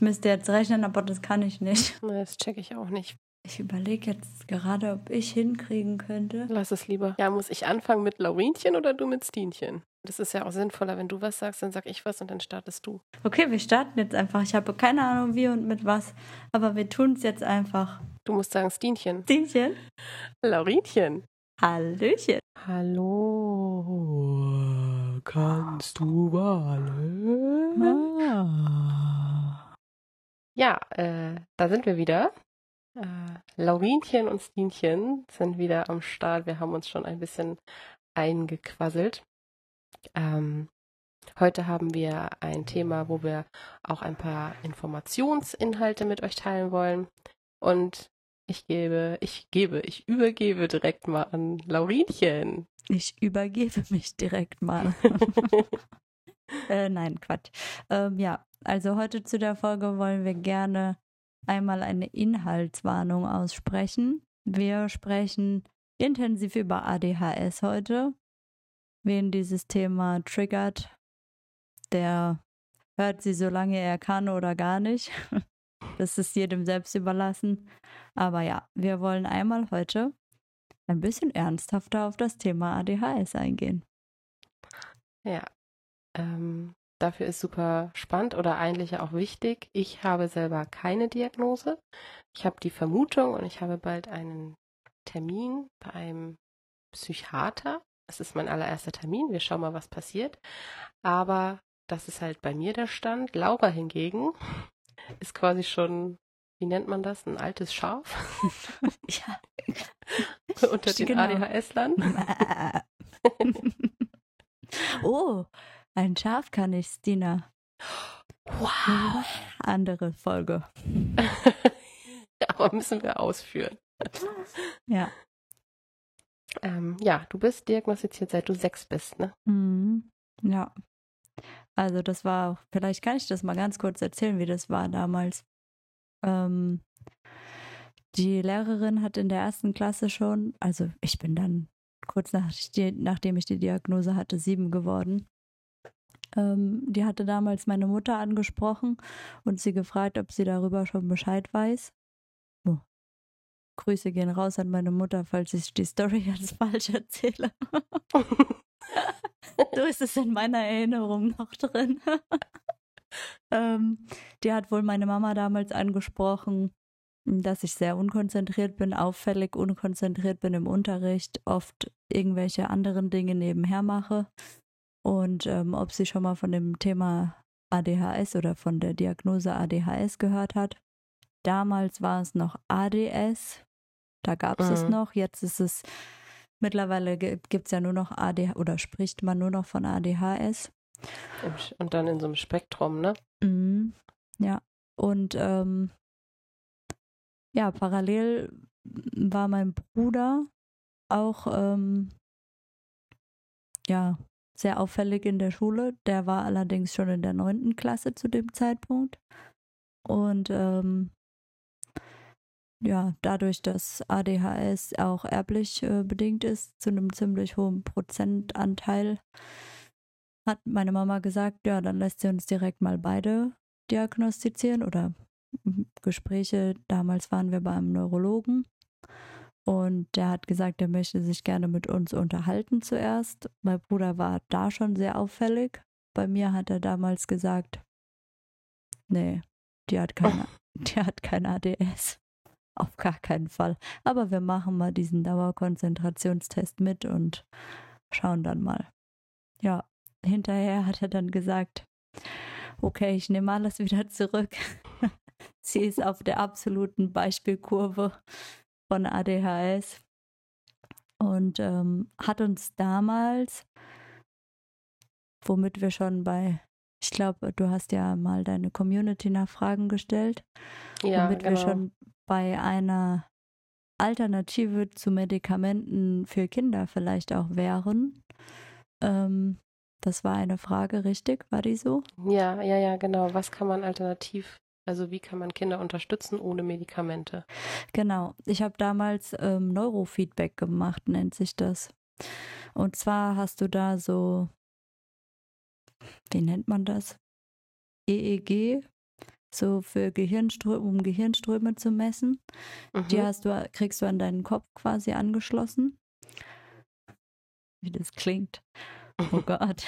Ich müsste jetzt rechnen, aber das kann ich nicht. Das checke ich auch nicht. Ich überlege jetzt gerade, ob ich hinkriegen könnte. Lass es lieber. Ja, muss ich anfangen mit Laurinchen oder du mit Stinchen? Das ist ja auch sinnvoller, wenn du was sagst, dann sag ich was und dann startest du. Okay, wir starten jetzt einfach. Ich habe keine Ahnung wie und mit was, aber wir tun es jetzt einfach. Du musst sagen Stinchen. Stinchen. Laurinchen. Hallöchen. Hallo, kannst du malen? Ja, äh, da sind wir wieder. Äh, Laurinchen und Stinchen sind wieder am Start. Wir haben uns schon ein bisschen eingequasselt. Ähm, heute haben wir ein Thema, wo wir auch ein paar Informationsinhalte mit euch teilen wollen. Und ich gebe, ich gebe, ich übergebe direkt mal an Laurinchen. Ich übergebe mich direkt mal. äh, nein, Quatsch. Ähm, ja, also heute zu der Folge wollen wir gerne einmal eine Inhaltswarnung aussprechen. Wir sprechen intensiv über ADHS heute. Wen dieses Thema triggert, der hört sie so lange er kann oder gar nicht. Das ist jedem selbst überlassen. Aber ja, wir wollen einmal heute ein bisschen ernsthafter auf das Thema ADHS eingehen. Ja, ähm, dafür ist super spannend oder eigentlich auch wichtig. Ich habe selber keine Diagnose. Ich habe die Vermutung und ich habe bald einen Termin bei einem Psychiater. Das ist mein allererster Termin. Wir schauen mal, was passiert. Aber das ist halt bei mir der Stand. Laura hingegen ist quasi schon, wie nennt man das, ein altes Schaf? ja. Unter den Genau. ADHS-Lern. oh, ein Schaf kann ich, Stina. Wow. Andere Folge. Aber müssen wir ausführen. Ja. Ähm, ja, du bist diagnostiziert, seit du sechs bist, ne? Mhm. Ja. Also das war, vielleicht kann ich das mal ganz kurz erzählen, wie das war damals. Ähm, die Lehrerin hat in der ersten Klasse schon, also ich bin dann kurz nach, nachdem ich die Diagnose hatte, sieben geworden. Ähm, die hatte damals meine Mutter angesprochen und sie gefragt, ob sie darüber schon Bescheid weiß. Oh. Grüße gehen raus an meine Mutter, falls ich die Story jetzt falsch erzähle. so ist es in meiner Erinnerung noch drin. ähm, die hat wohl meine Mama damals angesprochen, dass ich sehr unkonzentriert bin, auffällig unkonzentriert bin im Unterricht, oft irgendwelche anderen Dinge nebenher mache und ähm, ob sie schon mal von dem Thema ADHS oder von der Diagnose ADHS gehört hat. Damals war es noch ADS, da gab es es Mhm. noch, jetzt ist es Mittlerweile gibt es ja nur noch ADH oder spricht man nur noch von ADHS. Und dann in so einem Spektrum, ne? Mhm. Ja. Und ähm, ja, parallel war mein Bruder auch ähm, ja sehr auffällig in der Schule. Der war allerdings schon in der neunten Klasse zu dem Zeitpunkt. Und ähm, ja, dadurch, dass ADHS auch erblich äh, bedingt ist, zu einem ziemlich hohen Prozentanteil, hat meine Mama gesagt, ja, dann lässt sie uns direkt mal beide diagnostizieren oder Gespräche. Damals waren wir beim Neurologen und der hat gesagt, er möchte sich gerne mit uns unterhalten zuerst. Mein Bruder war da schon sehr auffällig. Bei mir hat er damals gesagt, nee, die hat keine, die hat kein ADS. Auf gar keinen Fall. Aber wir machen mal diesen Dauerkonzentrationstest mit und schauen dann mal. Ja, hinterher hat er dann gesagt, okay, ich nehme alles wieder zurück. Sie ist auf der absoluten Beispielkurve von ADHS und ähm, hat uns damals, womit wir schon bei, ich glaube, du hast ja mal deine Community-Nachfragen gestellt, Ja, womit genau. wir schon bei einer Alternative zu Medikamenten für Kinder vielleicht auch wären. Ähm, das war eine Frage, richtig? War die so? Ja, ja, ja, genau. Was kann man alternativ, also wie kann man Kinder unterstützen ohne Medikamente? Genau. Ich habe damals ähm, Neurofeedback gemacht, nennt sich das. Und zwar hast du da so, wie nennt man das? EEG so für Gehirnströme, um Gehirnströme zu messen. Mhm. Die hast du, kriegst du an deinen Kopf quasi angeschlossen. Wie das klingt. Oh Gott.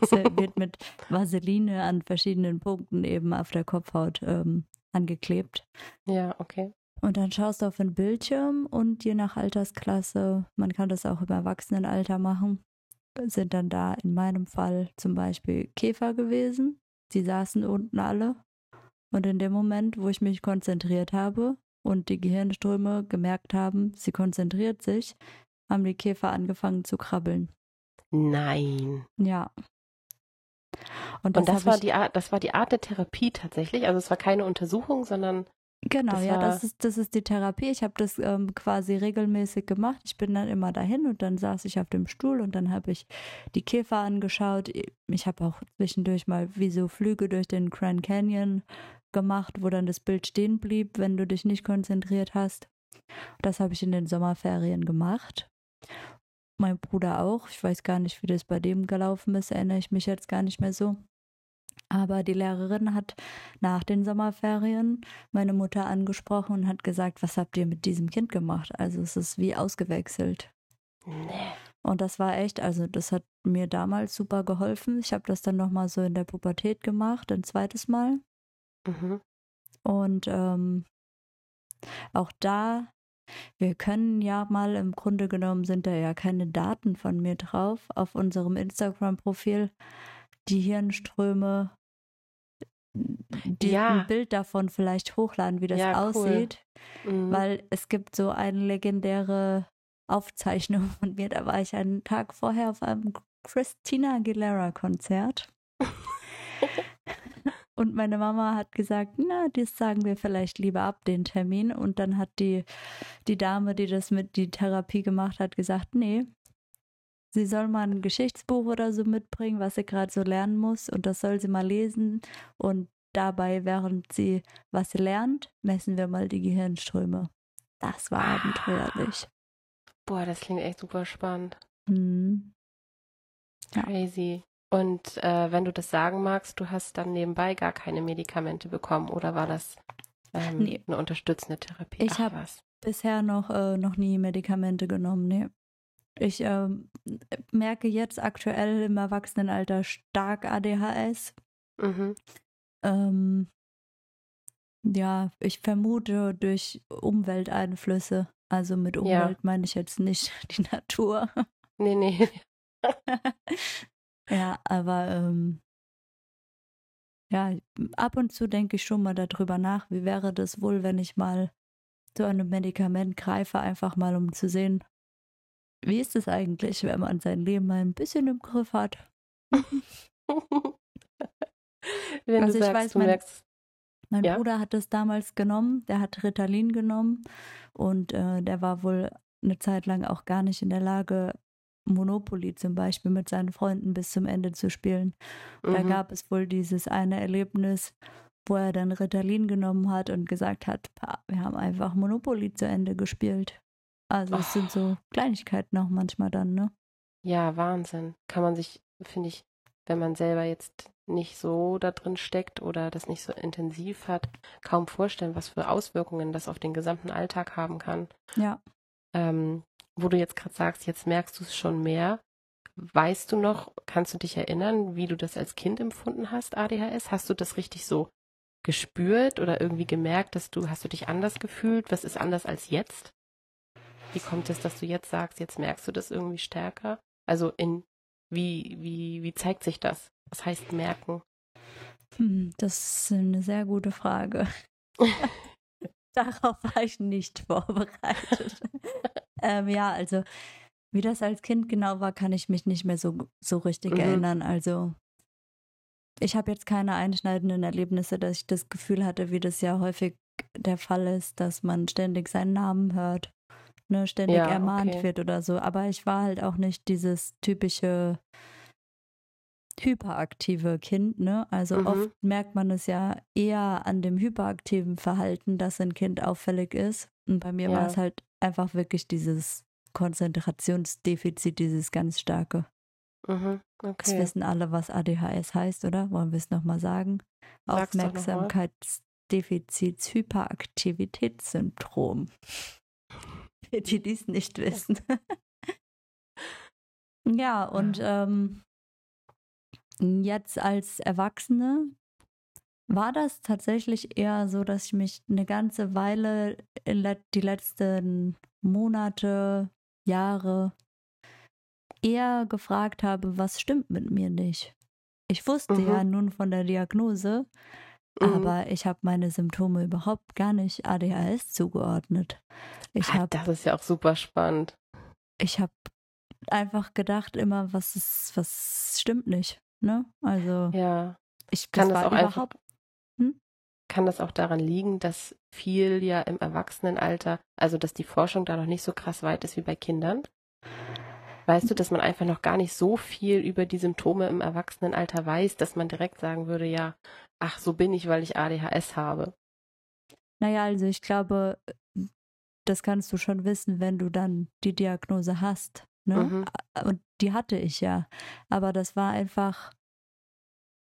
Es wird mit Vaseline an verschiedenen Punkten eben auf der Kopfhaut ähm, angeklebt. Ja, okay. Und dann schaust du auf den Bildschirm und je nach Altersklasse, man kann das auch im Erwachsenenalter machen, sind dann da in meinem Fall zum Beispiel Käfer gewesen. Die saßen unten alle. Und in dem Moment, wo ich mich konzentriert habe und die Gehirnströme gemerkt haben, sie konzentriert sich, haben die Käfer angefangen zu krabbeln. Nein. Ja. Und das, und das war die Art, das war die Art der Therapie tatsächlich. Also es war keine Untersuchung, sondern Genau, das ja, das ist, das ist die Therapie. Ich habe das ähm, quasi regelmäßig gemacht. Ich bin dann immer dahin und dann saß ich auf dem Stuhl und dann habe ich die Käfer angeschaut. Ich habe auch zwischendurch mal wie so Flüge durch den Grand Canyon gemacht, wo dann das Bild stehen blieb, wenn du dich nicht konzentriert hast. Das habe ich in den Sommerferien gemacht. Mein Bruder auch. Ich weiß gar nicht, wie das bei dem gelaufen ist, erinnere ich mich jetzt gar nicht mehr so. Aber die Lehrerin hat nach den Sommerferien meine Mutter angesprochen und hat gesagt, was habt ihr mit diesem Kind gemacht? Also es ist wie ausgewechselt. Nee. Und das war echt, also das hat mir damals super geholfen. Ich habe das dann nochmal so in der Pubertät gemacht, ein zweites Mal. Mhm. Und ähm, auch da, wir können ja mal, im Grunde genommen sind da ja keine Daten von mir drauf auf unserem Instagram-Profil die Hirnströme die, ja. ein Bild davon vielleicht hochladen, wie das ja, aussieht. Cool. Mhm. Weil es gibt so eine legendäre Aufzeichnung von mir. Da war ich einen Tag vorher auf einem Christina Aguilera Konzert. Und meine Mama hat gesagt, na, das sagen wir vielleicht lieber ab, den Termin. Und dann hat die, die Dame, die das mit die Therapie gemacht hat, gesagt, nee, sie soll mal ein Geschichtsbuch oder so mitbringen, was sie gerade so lernen muss und das soll sie mal lesen und dabei, während sie was lernt, messen wir mal die Gehirnströme. Das war ah. abenteuerlich. Boah, das klingt echt super spannend. Mhm. Ja. Crazy. Und äh, wenn du das sagen magst, du hast dann nebenbei gar keine Medikamente bekommen oder war das ähm, nee. eine unterstützende Therapie? Ich habe bisher noch, äh, noch nie Medikamente genommen, nee. Ich ähm, merke jetzt aktuell im Erwachsenenalter stark ADHS. Mhm. Ähm, ja, ich vermute durch Umwelteinflüsse. Also mit Umwelt ja. meine ich jetzt nicht die Natur. Nee, nee. ja, aber ähm, ja, ab und zu denke ich schon mal darüber nach, wie wäre das wohl, wenn ich mal zu einem Medikament greife, einfach mal um zu sehen, wie ist es eigentlich, wenn man sein Leben mal ein bisschen im Griff hat? wenn also du sagst, weiß, du mein, merkst. Mein ja? Bruder hat es damals genommen, der hat Ritalin genommen und äh, der war wohl eine Zeit lang auch gar nicht in der Lage, Monopoly zum Beispiel mit seinen Freunden bis zum Ende zu spielen. Mhm. Da gab es wohl dieses eine Erlebnis, wo er dann Ritalin genommen hat und gesagt hat, wir haben einfach Monopoly zu Ende gespielt. Also es sind so Kleinigkeiten auch manchmal dann, ne? Ja, Wahnsinn. Kann man sich, finde ich, wenn man selber jetzt nicht so da drin steckt oder das nicht so intensiv hat, kaum vorstellen, was für Auswirkungen das auf den gesamten Alltag haben kann. Ja. Ähm, wo du jetzt gerade sagst, jetzt merkst du es schon mehr. Weißt du noch, kannst du dich erinnern, wie du das als Kind empfunden hast, ADHS? Hast du das richtig so gespürt oder irgendwie gemerkt, dass du, hast du dich anders gefühlt? Was ist anders als jetzt? Wie kommt es, dass du jetzt sagst, jetzt merkst du das irgendwie stärker? Also in wie, wie, wie zeigt sich das? Was heißt merken? Hm, das ist eine sehr gute Frage. Darauf war ich nicht vorbereitet. ähm, ja, also wie das als Kind genau war, kann ich mich nicht mehr so, so richtig mhm. erinnern. Also ich habe jetzt keine einschneidenden Erlebnisse, dass ich das Gefühl hatte, wie das ja häufig der Fall ist, dass man ständig seinen Namen hört ne, ständig ja, ermahnt okay. wird oder so. Aber ich war halt auch nicht dieses typische hyperaktive Kind, ne? Also mhm. oft merkt man es ja eher an dem hyperaktiven Verhalten, dass ein Kind auffällig ist. Und bei mir ja. war es halt einfach wirklich dieses Konzentrationsdefizit, dieses ganz starke. Mhm, okay. wissen alle, was ADHS heißt, oder? Wollen wir es nochmal sagen? Sag's. Aufmerksamkeitsdefizits-Hyperaktivitätssyndrom. Für die, die es nicht wissen. ja, und ähm, jetzt als Erwachsene war das tatsächlich eher so, dass ich mich eine ganze Weile, let die letzten Monate, Jahre, eher gefragt habe, was stimmt mit mir nicht. Ich wusste Mhm. ja nun von der Diagnose, Mhm. aber ich habe meine Symptome überhaupt gar nicht ADHS zugeordnet. Ich Ah, habe das ist ja auch super spannend. ich habe einfach gedacht immer, was ist, was stimmt nicht. Ne? Also Ja. ich Kann das das auch einfach, überhaupt? Kann das auch daran liegen, dass viel ja im Erwachsenenalter, also dass die Forschung da noch nicht so krass weit ist wie bei Kindern? Weißt du, dass man einfach noch gar nicht so viel über die Symptome im Erwachsenenalter weiß, dass man direkt sagen würde, ja, ach, so bin ich, weil ich ADHS habe. Naja, also ich glaube, das kannst du schon wissen, wenn du dann die Diagnose hast. Ne? Mhm. Und die hatte ich ja. Aber das war einfach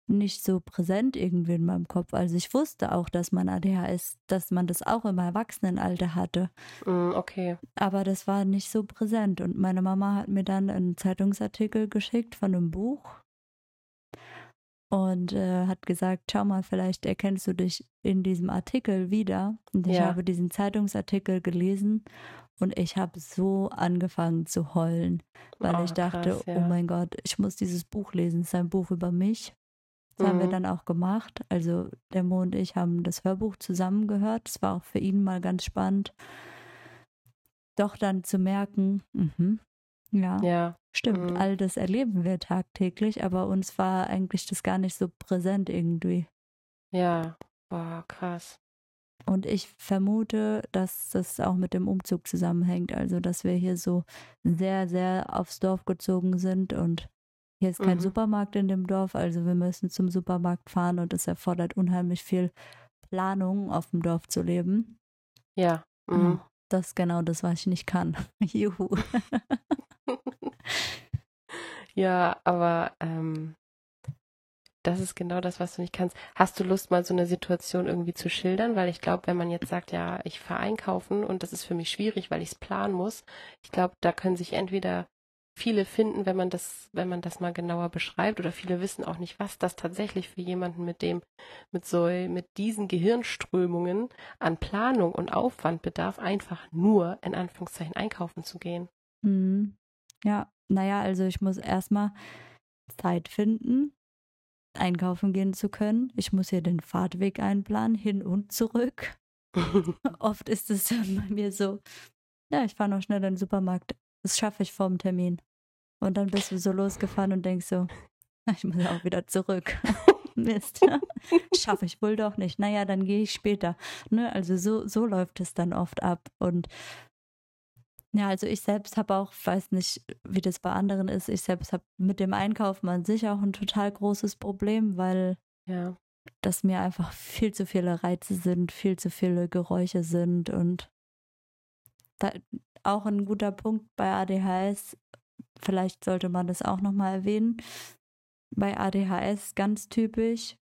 nicht so präsent irgendwie in meinem Kopf. Also ich wusste auch, dass man ADHS, dass man das auch im Erwachsenenalter hatte. Mm, okay. Aber das war nicht so präsent. Und meine Mama hat mir dann einen Zeitungsartikel geschickt von einem Buch und äh, hat gesagt, schau mal, vielleicht erkennst du dich in diesem Artikel wieder. Und ich Ja. habe diesen Zeitungsartikel gelesen und ich habe so angefangen zu heulen, weil Oh, ich dachte, krass, ja. oh mein Gott, ich muss dieses Buch lesen. Es ist ein Buch über mich. Das haben wir Mhm. dann auch gemacht. Also der Mo und ich haben das Hörbuch zusammen gehört. Es war auch für ihn mal ganz spannend, doch dann zu merken, mhm, ja, Ja. stimmt, mhm. all das erleben wir tagtäglich, aber uns war eigentlich das gar nicht so präsent irgendwie. Ja. Boah, krass. Und ich vermute, dass das auch mit dem Umzug zusammenhängt. Also, dass wir hier so sehr, sehr aufs Dorf gezogen sind und hier ist kein Mhm. Supermarkt in dem Dorf. Also, wir müssen zum Supermarkt fahren und es erfordert unheimlich viel Planung, auf dem Dorf zu leben. Ja. Mhm. Das ist genau das, was ich nicht kann. Juhu. Ja, aber ähm, das ist genau das, was du nicht kannst. Hast du Lust, mal so eine Situation irgendwie zu schildern? Weil ich glaube, wenn man jetzt sagt, ja, ich fahre einkaufen und das ist für mich schwierig, weil ich es planen muss, ich glaube, da können sich entweder viele finden, wenn man das, wenn man das mal genauer beschreibt, oder viele wissen auch nicht, was das tatsächlich für jemanden mit dem, mit so, mit diesen Gehirnströmungen an Planung und Aufwand bedarf, einfach nur in Anführungszeichen einkaufen zu gehen. Mhm. Ja, naja, also ich muss erstmal Zeit finden, einkaufen gehen zu können. Ich muss hier den Fahrtweg einplanen, hin und zurück. Oft ist es bei mir so, ja, ich fahre noch schnell in den Supermarkt. Das schaffe ich vorm Termin. Und dann bist du so losgefahren und denkst so, ich muss auch wieder zurück. Mist. Schaffe ich wohl doch nicht. Naja, dann gehe ich später. Ne? Also so, so läuft es dann oft ab. Und ja, also ich selbst habe auch, weiß nicht, wie das bei anderen ist, ich selbst habe mit dem Einkaufen an sich auch ein total großes Problem, weil ja. das mir einfach viel zu viele Reize sind, viel zu viele Geräusche sind und da, auch ein guter Punkt bei ADHS, vielleicht sollte man das auch nochmal erwähnen, bei ADHS ganz typisch,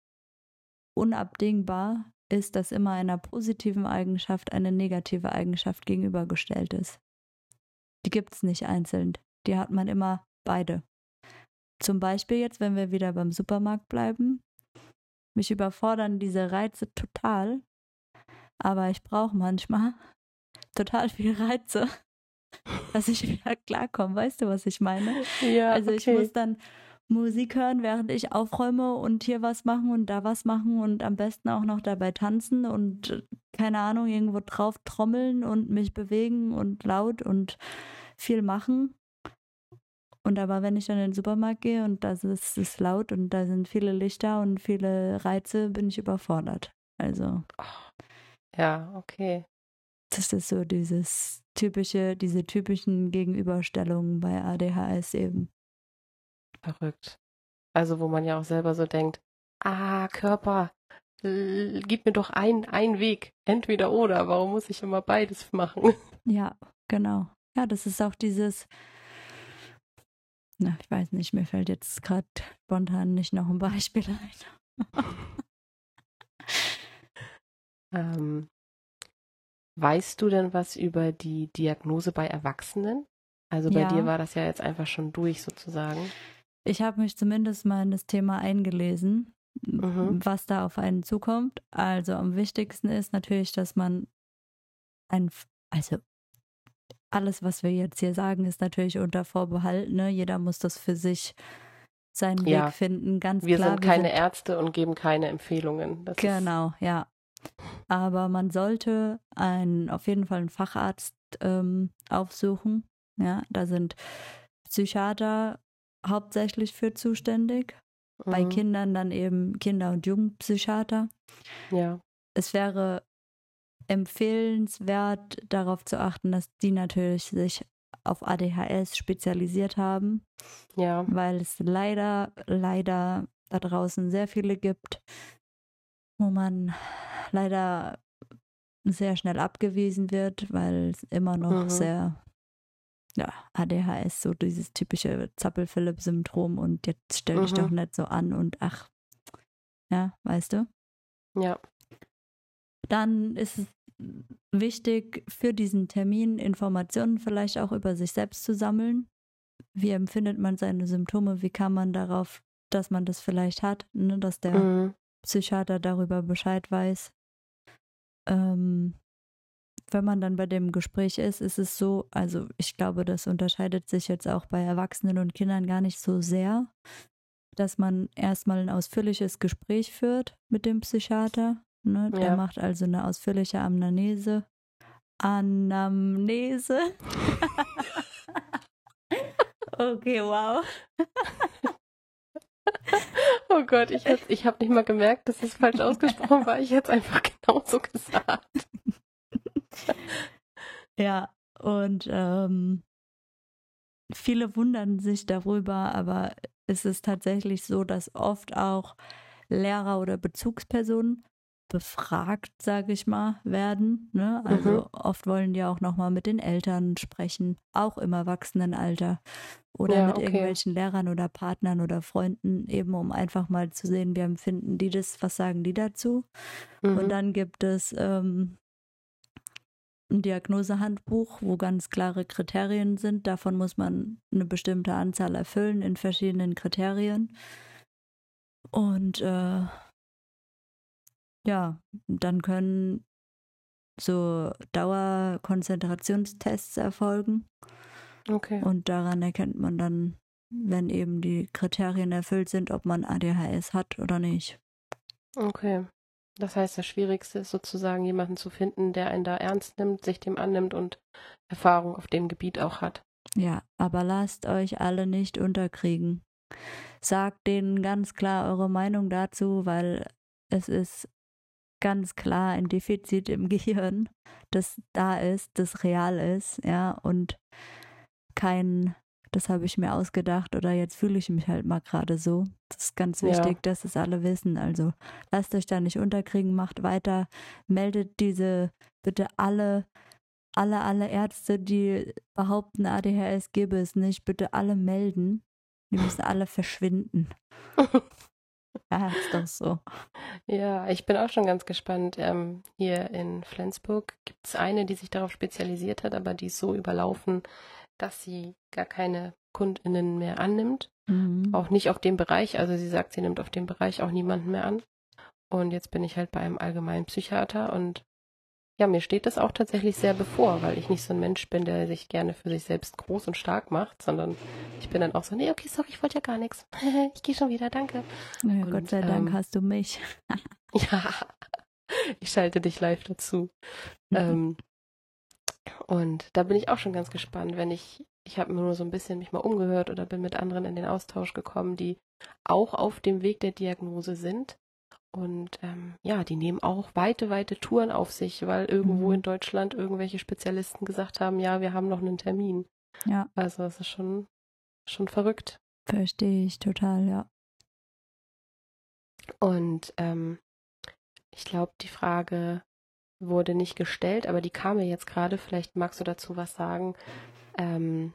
unabdingbar ist, dass immer einer positiven Eigenschaft eine negative Eigenschaft gegenübergestellt ist. Die gibt es nicht einzeln. Die hat man immer beide. Zum Beispiel jetzt, wenn wir wieder beim Supermarkt bleiben. Mich überfordern diese Reize total. Aber ich brauche manchmal total viel Reize, dass ich wieder klarkomme. Weißt du, was ich meine? Ja, Also ich okay. muss dann Musik hören, während ich aufräume und hier was machen und da was machen und am besten auch noch dabei tanzen und keine Ahnung, irgendwo drauf trommeln und mich bewegen und laut und viel machen. Und aber wenn ich dann in den Supermarkt gehe und da ist es laut und da sind viele Lichter und viele Reize, bin ich überfordert. Also Ja, okay. das ist so dieses typische, diese typischen Gegenüberstellungen bei ADHS eben. Verrückt. Also, wo man ja auch selber so denkt, ah, Körper, gib mir doch ein, ein Weg, entweder oder, warum muss ich immer beides machen? Ja, genau. Ja, das ist auch dieses, Na, ich weiß nicht, mir fällt jetzt gerade spontan nicht noch ein Beispiel ein. ähm, weißt du denn was über die Diagnose bei Erwachsenen? Also bei Ja. dir war das ja jetzt einfach schon durch sozusagen. Ich habe mich zumindest mal in das Thema eingelesen, Mhm. was da auf einen zukommt. Also am wichtigsten ist natürlich, dass man ein, also alles, was wir jetzt hier sagen, ist natürlich unter Vorbehalt. Ne? Jeder muss das für sich seinen Ja. Weg finden. Ganz Wir klar. sind keine Ärzte und geben keine Empfehlungen. Das Genau, ja. Aber man sollte einen, auf jeden Fall einen Facharzt ähm, aufsuchen. Ja, da sind Psychiater hauptsächlich für zuständig. Bei Mhm. Kindern dann eben Kinder- und Jugendpsychiater. Ja, Es wäre empfehlenswert, darauf zu achten, dass die natürlich sich auf ADHS spezialisiert haben, ja, weil es leider, leider da draußen sehr viele gibt, wo man leider sehr schnell abgewiesen wird, weil es immer noch Mhm. sehr, ja, ADHS, so dieses typische Zappel-Philipp-Syndrom und jetzt stell dich Mhm. doch nicht so an und ach, ja, weißt du? ja, Dann ist es wichtig, für diesen Termin Informationen vielleicht auch über sich selbst zu sammeln. Wie empfindet man seine Symptome? Wie kann man darauf, dass man das vielleicht hat, ne? dass der mhm. Psychiater darüber Bescheid weiß. Ähm, wenn man dann bei dem Gespräch ist, ist es so, also ich glaube, das unterscheidet sich jetzt auch bei Erwachsenen und Kindern gar nicht so sehr, dass man erstmal ein ausführliches Gespräch führt mit dem Psychiater. Ne? Der Ja. macht also eine ausführliche Anamnese. Anamnese. okay, wow. Oh Gott, ich, ich habe nicht mal gemerkt, dass es falsch ausgesprochen war. Ich hätte es einfach genauso gesagt. Ja, und ähm, viele wundern sich darüber, aber es ist tatsächlich so, dass oft auch Lehrer oder Bezugspersonen befragt, sage ich mal, werden. Ne? Also oft wollen die auch nochmal mit den Eltern sprechen, auch im Erwachsenenalter. Oder Ja, mit okay. irgendwelchen Lehrern oder Partnern oder Freunden, eben um einfach mal zu sehen, wie empfinden die das, was sagen die dazu. Und Mhm. dann gibt es ähm, ein Diagnosehandbuch, wo ganz klare Kriterien sind. Davon muss man eine bestimmte Anzahl erfüllen in verschiedenen Kriterien. Und äh, ja, dann können so Dauerkonzentrationstests erfolgen. Okay. Und daran erkennt man dann, wenn eben die Kriterien erfüllt sind, ob man ADHS hat oder nicht. Okay. Das heißt, das Schwierigste ist sozusagen, jemanden zu finden, der einen da ernst nimmt, sich dem annimmt und Erfahrung auf dem Gebiet auch hat. Ja, aber lasst euch alle nicht unterkriegen. Sagt denen ganz klar eure Meinung dazu, weil es ist ganz klar ein Defizit im Gehirn, das da ist, das real ist, ja, und kein, das habe ich mir ausgedacht oder jetzt fühle ich mich halt mal gerade so. Das ist ganz Ja. wichtig, dass es alle wissen. Also lasst euch da nicht unterkriegen, macht weiter, meldet diese bitte alle alle, alle Ärzte, die behaupten, ADHS gäbe es nicht, bitte alle melden. Die müssen alle verschwinden. Ja, ist doch so. Ja, ich bin auch schon ganz gespannt. Ähm, hier in Flensburg gibt es eine, die sich darauf spezialisiert hat, aber die ist so überlaufen, dass sie gar keine KundInnen mehr annimmt. Mhm. Auch nicht auf dem Bereich. Also sie sagt, sie nimmt auf dem Bereich auch niemanden mehr an. Und jetzt bin ich halt bei einem allgemeinen Psychiater und ja, mir steht das auch tatsächlich sehr bevor, weil ich nicht so ein Mensch bin, der sich gerne für sich selbst groß und stark macht, sondern ich bin dann auch so, nee, okay, sorry, ich wollte ja gar nichts. Ich gehe schon wieder, danke. Ja, Und, Gott sei Dank ähm, hast du mich. Ja, ich schalte dich live dazu. Ähm, und da bin ich auch schon ganz gespannt, wenn ich, ich habe mir nur so ein bisschen mich mal umgehört oder bin mit anderen in den Austausch gekommen, die auch auf dem Weg der Diagnose sind. Und ähm, ja, die nehmen auch weite, weite Touren auf sich, weil irgendwo Mhm. in Deutschland irgendwelche Spezialisten gesagt haben, ja, wir haben noch einen Termin. Ja, Also es ist schon, schon verrückt. verstehe ich total, ja. Und ähm, ich glaube, die Frage wurde nicht gestellt, aber die kam mir jetzt gerade. Vielleicht magst du dazu was sagen. Ähm,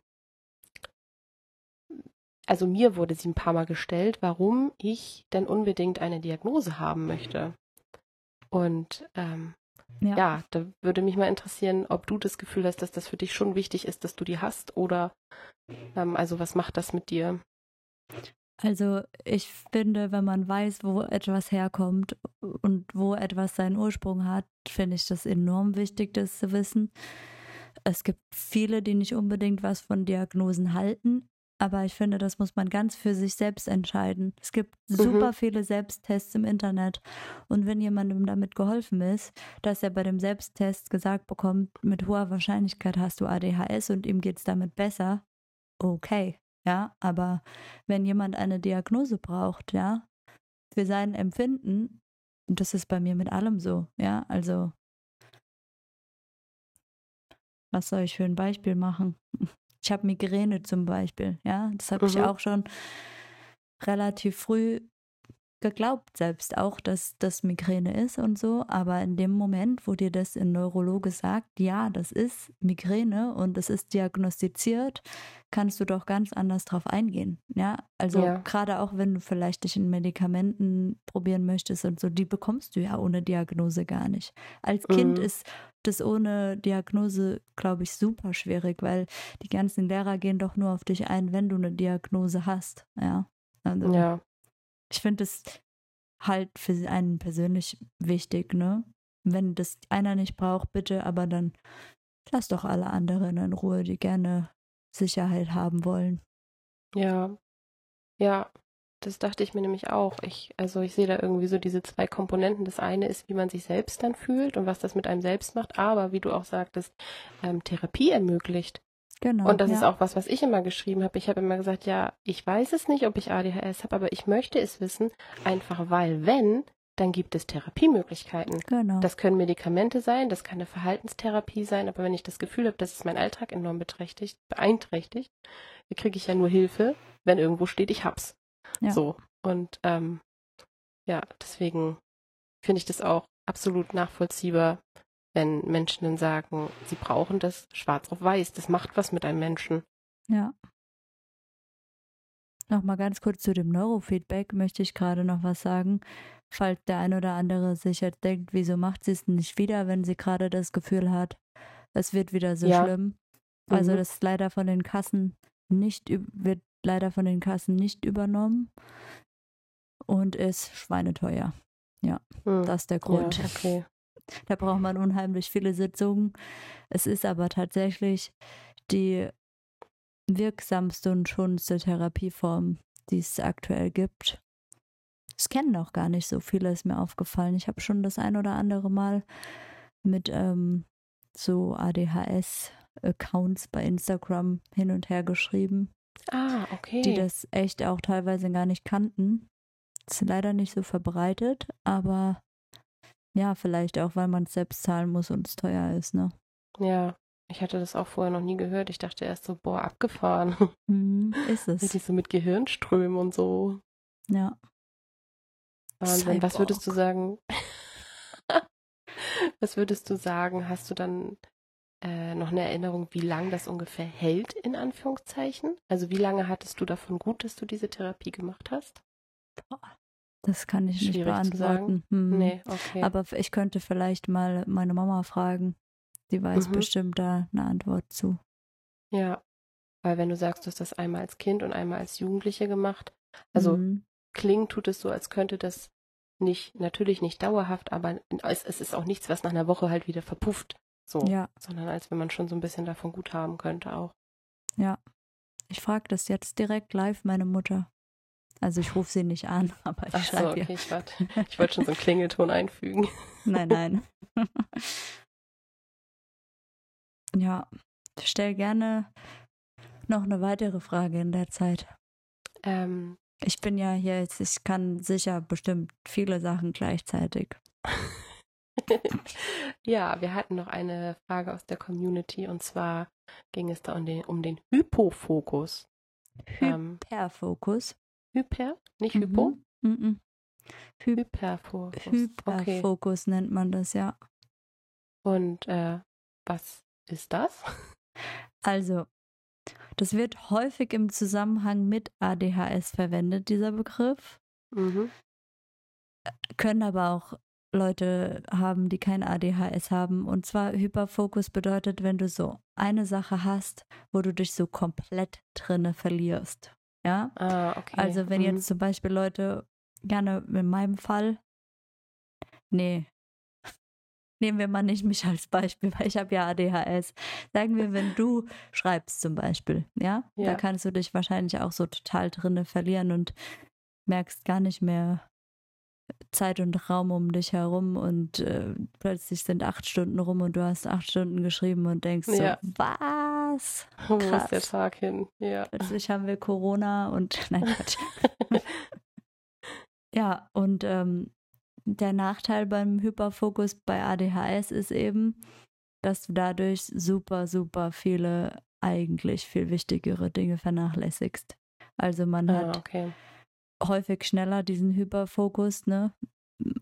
also mir wurde sie ein paar Mal gestellt, warum ich denn unbedingt eine Diagnose haben möchte. Und ähm, ja. ja. da würde mich mal interessieren, ob du das Gefühl hast, dass das für dich schon wichtig ist, dass du die hast oder ähm, also was macht das mit dir? Also ich finde, wenn man weiß, wo etwas herkommt und wo etwas seinen Ursprung hat, finde ich das enorm wichtig, das zu wissen. Es gibt viele, die nicht unbedingt was von Diagnosen halten, aber ich finde, das muss man ganz für sich selbst entscheiden. Es gibt super mhm. viele Selbsttests im Internet. Und wenn jemandem damit geholfen ist, dass er bei dem Selbsttest gesagt bekommt, mit hoher Wahrscheinlichkeit hast du ADHS und ihm geht es damit besser, okay. Ja, aber wenn jemand eine Diagnose braucht, ja, für sein Empfinden, und das ist bei mir mit allem so, ja, also was soll ich für ein Beispiel machen? Ich habe Migräne zum Beispiel, ja. Das habe mhm. ich auch schon relativ früh geglaubt, selbst auch, dass das Migräne ist und so. Aber in dem Moment, wo dir das ein Neurologe sagt, ja, das ist Migräne und es ist diagnostiziert, kannst du doch ganz anders drauf eingehen. Ja, also ja. gerade auch wenn du vielleicht dich in Medikamenten probieren möchtest und so, die bekommst du ja ohne Diagnose gar nicht. Als Kind mhm. ist das ohne Diagnose, glaube ich, super schwierig, weil die ganzen Lehrer gehen doch nur auf dich ein, wenn du eine Diagnose hast. Ja. Also, ja. Ich finde es halt für einen persönlich wichtig, ne? Wenn das einer nicht braucht, bitte, aber dann lass doch alle anderen in Ruhe, die gerne Sicherheit haben wollen. Ja. Ja, das dachte ich mir nämlich auch. Ich, also ich sehe da irgendwie so diese zwei Komponenten. Das eine ist, wie man sich selbst dann fühlt und was das mit einem selbst macht, aber wie du auch sagtest, ähm, Therapie ermöglicht. Genau. Und das ja. ist auch was, was ich immer geschrieben habe. Ich habe immer gesagt, ja, ich weiß es nicht, ob ich ADHS habe, aber ich möchte es wissen, einfach weil, wenn, dann gibt es Therapiemöglichkeiten. Genau. Das können Medikamente sein, das kann eine Verhaltenstherapie sein, aber wenn ich das Gefühl habe, dass es meinen Alltag enorm beträchtigt, beeinträchtigt, dann kriege ich ja nur Hilfe, wenn irgendwo steht, ich hab's. Ja. So. Und ähm, ja, deswegen finde ich das auch absolut nachvollziehbar, wenn Menschen dann sagen, sie brauchen das schwarz auf weiß. Das macht was mit einem Menschen. Ja. Nochmal ganz kurz zu dem Neurofeedback möchte ich gerade noch was sagen. Falls der ein oder andere sich jetzt denkt, wieso macht sie es nicht wieder, wenn sie gerade das Gefühl hat, es wird wieder so ja. schlimm. Also mhm. das ist leider von den Kassen nicht, wird leider von den Kassen nicht übernommen und ist schweineteuer. Ja, mhm. das ist der Grund. Ja, okay. Da braucht man unheimlich viele Sitzungen. Es ist aber tatsächlich die wirksamste und schonste Therapieform, die es aktuell gibt. Es kennen auch gar nicht so viele, ist mir aufgefallen. Ich habe schon das ein oder andere Mal mit ähm, so ADHS-Accounts bei Instagram hin und her geschrieben. Ah, okay. Die das echt auch teilweise gar nicht kannten. Ist leider nicht so verbreitet, aber ja, vielleicht auch, weil man es selbst zahlen muss und es teuer ist, ne? Ja, ich hatte das auch vorher noch nie gehört. Ich dachte erst so, boah, abgefahren. Mhm, ist es. Richtig so mit Gehirnströmen und so. Ja. Wahnsinn. Cyborg. Was würdest du sagen? was würdest du sagen? Hast du dann äh, noch eine Erinnerung, wie lange das ungefähr hält, in Anführungszeichen? Also wie lange hattest du davon gut, dass du diese Therapie gemacht hast? Boah, das kann ich Schwierig nicht beantworten. Hm. Nee, okay. Aber ich könnte vielleicht mal meine Mama fragen. Die weiß mhm. bestimmt da eine Antwort zu. Ja, weil wenn du sagst, du hast das einmal als Kind und einmal als Jugendliche gemacht, also mhm. klingt tut es so, als könnte das nicht, natürlich nicht dauerhaft, aber es, es, ist auch nichts, was nach einer Woche halt wieder verpufft. So. Ja. Sondern als wenn man schon so ein bisschen davon gut haben könnte auch. Ja. Ich frage das jetzt direkt live meine Mutter. Also ich rufe sie nicht an, aber ich schreibe so, okay, ihr. Ich, warte. ich wollte schon so einen Klingelton einfügen. Nein, nein. ja, stell gerne noch eine weitere Frage in der Zeit. Ähm, ich bin ja hier jetzt, ich kann sicher bestimmt viele Sachen gleichzeitig. ja, wir hatten noch eine Frage aus der Community und zwar ging es da um den, um den Hypofokus. Hyperfokus. Hyper, nicht Hypo? Mhm. Mhm. Hy Hyperfokus. Hyperfokus okay. nennt man das, ja. Und äh, was ist das? Also, Das wird häufig im Zusammenhang mit ADHS verwendet, dieser Begriff. Mhm. Können aber auch Leute haben, die kein ADHS haben. Und zwar Hyperfokus bedeutet, wenn du so eine Sache hast, wo du dich so komplett drinne verlierst. Ja. Ah, okay. Also wenn Mhm. jetzt zum Beispiel Leute, gerne in meinem Fall, nee, nehmen wir mal nicht mich als Beispiel, weil ich habe ja ADHS. Sagen wir, wenn du schreibst zum Beispiel, ja, da Ja. kannst du dich wahrscheinlich auch so total drinne verlieren und merkst gar nicht mehr Zeit und Raum um dich herum und äh, plötzlich sind acht Stunden rum und du hast acht Stunden geschrieben und denkst Ja. so, was? Wo ist der krass. Tag hin? Ja. Plötzlich haben wir Corona und nein, Quatsch. ja, und ähm, der Nachteil beim Hyperfokus bei ADHS ist eben, dass du dadurch super, super viele eigentlich viel wichtigere Dinge vernachlässigst. Also man Ah, hat okay. Häufig schneller diesen Hyperfokus, ne?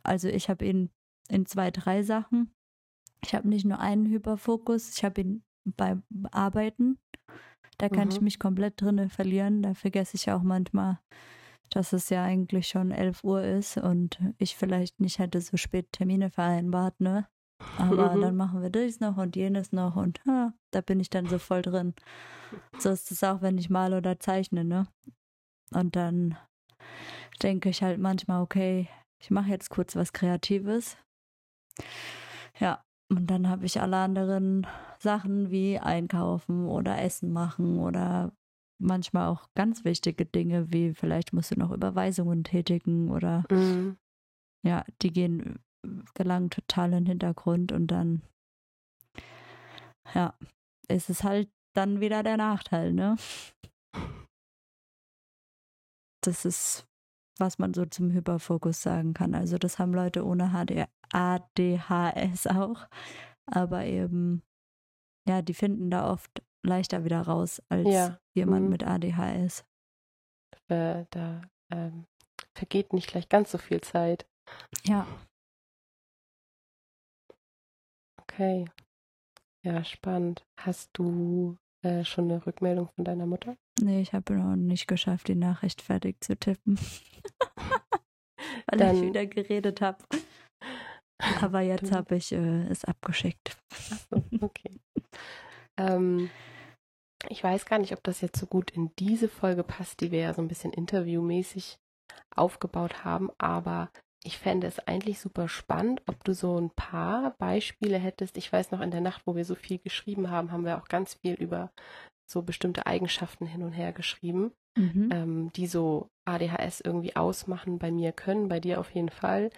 Also ich habe ihn in zwei, drei Sachen. Ich habe nicht nur einen Hyperfokus, ich habe ihn beim Arbeiten. Da kann ich Mhm. mich komplett drinne verlieren. Da vergesse ich auch manchmal, dass es ja eigentlich schon 11 Uhr ist und ich vielleicht nicht hätte so spät Termine vereinbart, ne? Aber Mhm. dann machen wir dies noch und jenes noch und ha, da bin ich dann so voll drin. So ist es auch, wenn ich male oder zeichne, ne? Und dann denke ich halt manchmal, okay, ich mache jetzt kurz was Kreatives. Ja, und dann habe ich alle anderen Sachen wie einkaufen oder Essen machen oder manchmal auch ganz wichtige Dinge wie vielleicht musst du noch Überweisungen tätigen oder Mhm. ja, die gehen, gelangen total in den Hintergrund und dann, ja, ist es halt dann wieder der Nachteil, ne? Das ist, was man so zum Hyperfokus sagen kann. Also das haben Leute ohne HD ADHS auch, aber eben, ja, die finden da oft leichter wieder raus als Ja. jemand Mhm. mit ADHS. Äh, da ähm, vergeht nicht gleich ganz so viel Zeit. Ja, Okay. Ja, spannend. Hast du äh, schon eine Rückmeldung von deiner Mutter? Nee, ich habe noch nicht geschafft, die Nachricht fertig zu tippen. Weil ich Dann- wieder geredet habe. Aber jetzt habe ich äh, es abgeschickt. Achso, okay. ähm, ich weiß gar nicht, ob das jetzt so gut in diese Folge passt, die wir ja so ein bisschen interviewmäßig aufgebaut haben, aber ich fände es eigentlich super spannend, ob du so ein paar Beispiele hättest. Ich weiß noch, in der Nacht, wo wir so viel geschrieben haben, haben wir auch ganz viel über so bestimmte Eigenschaften hin und her geschrieben, Mhm. ähm, die so ADHS irgendwie ausmachen, bei mir können, bei dir auf jeden Fall.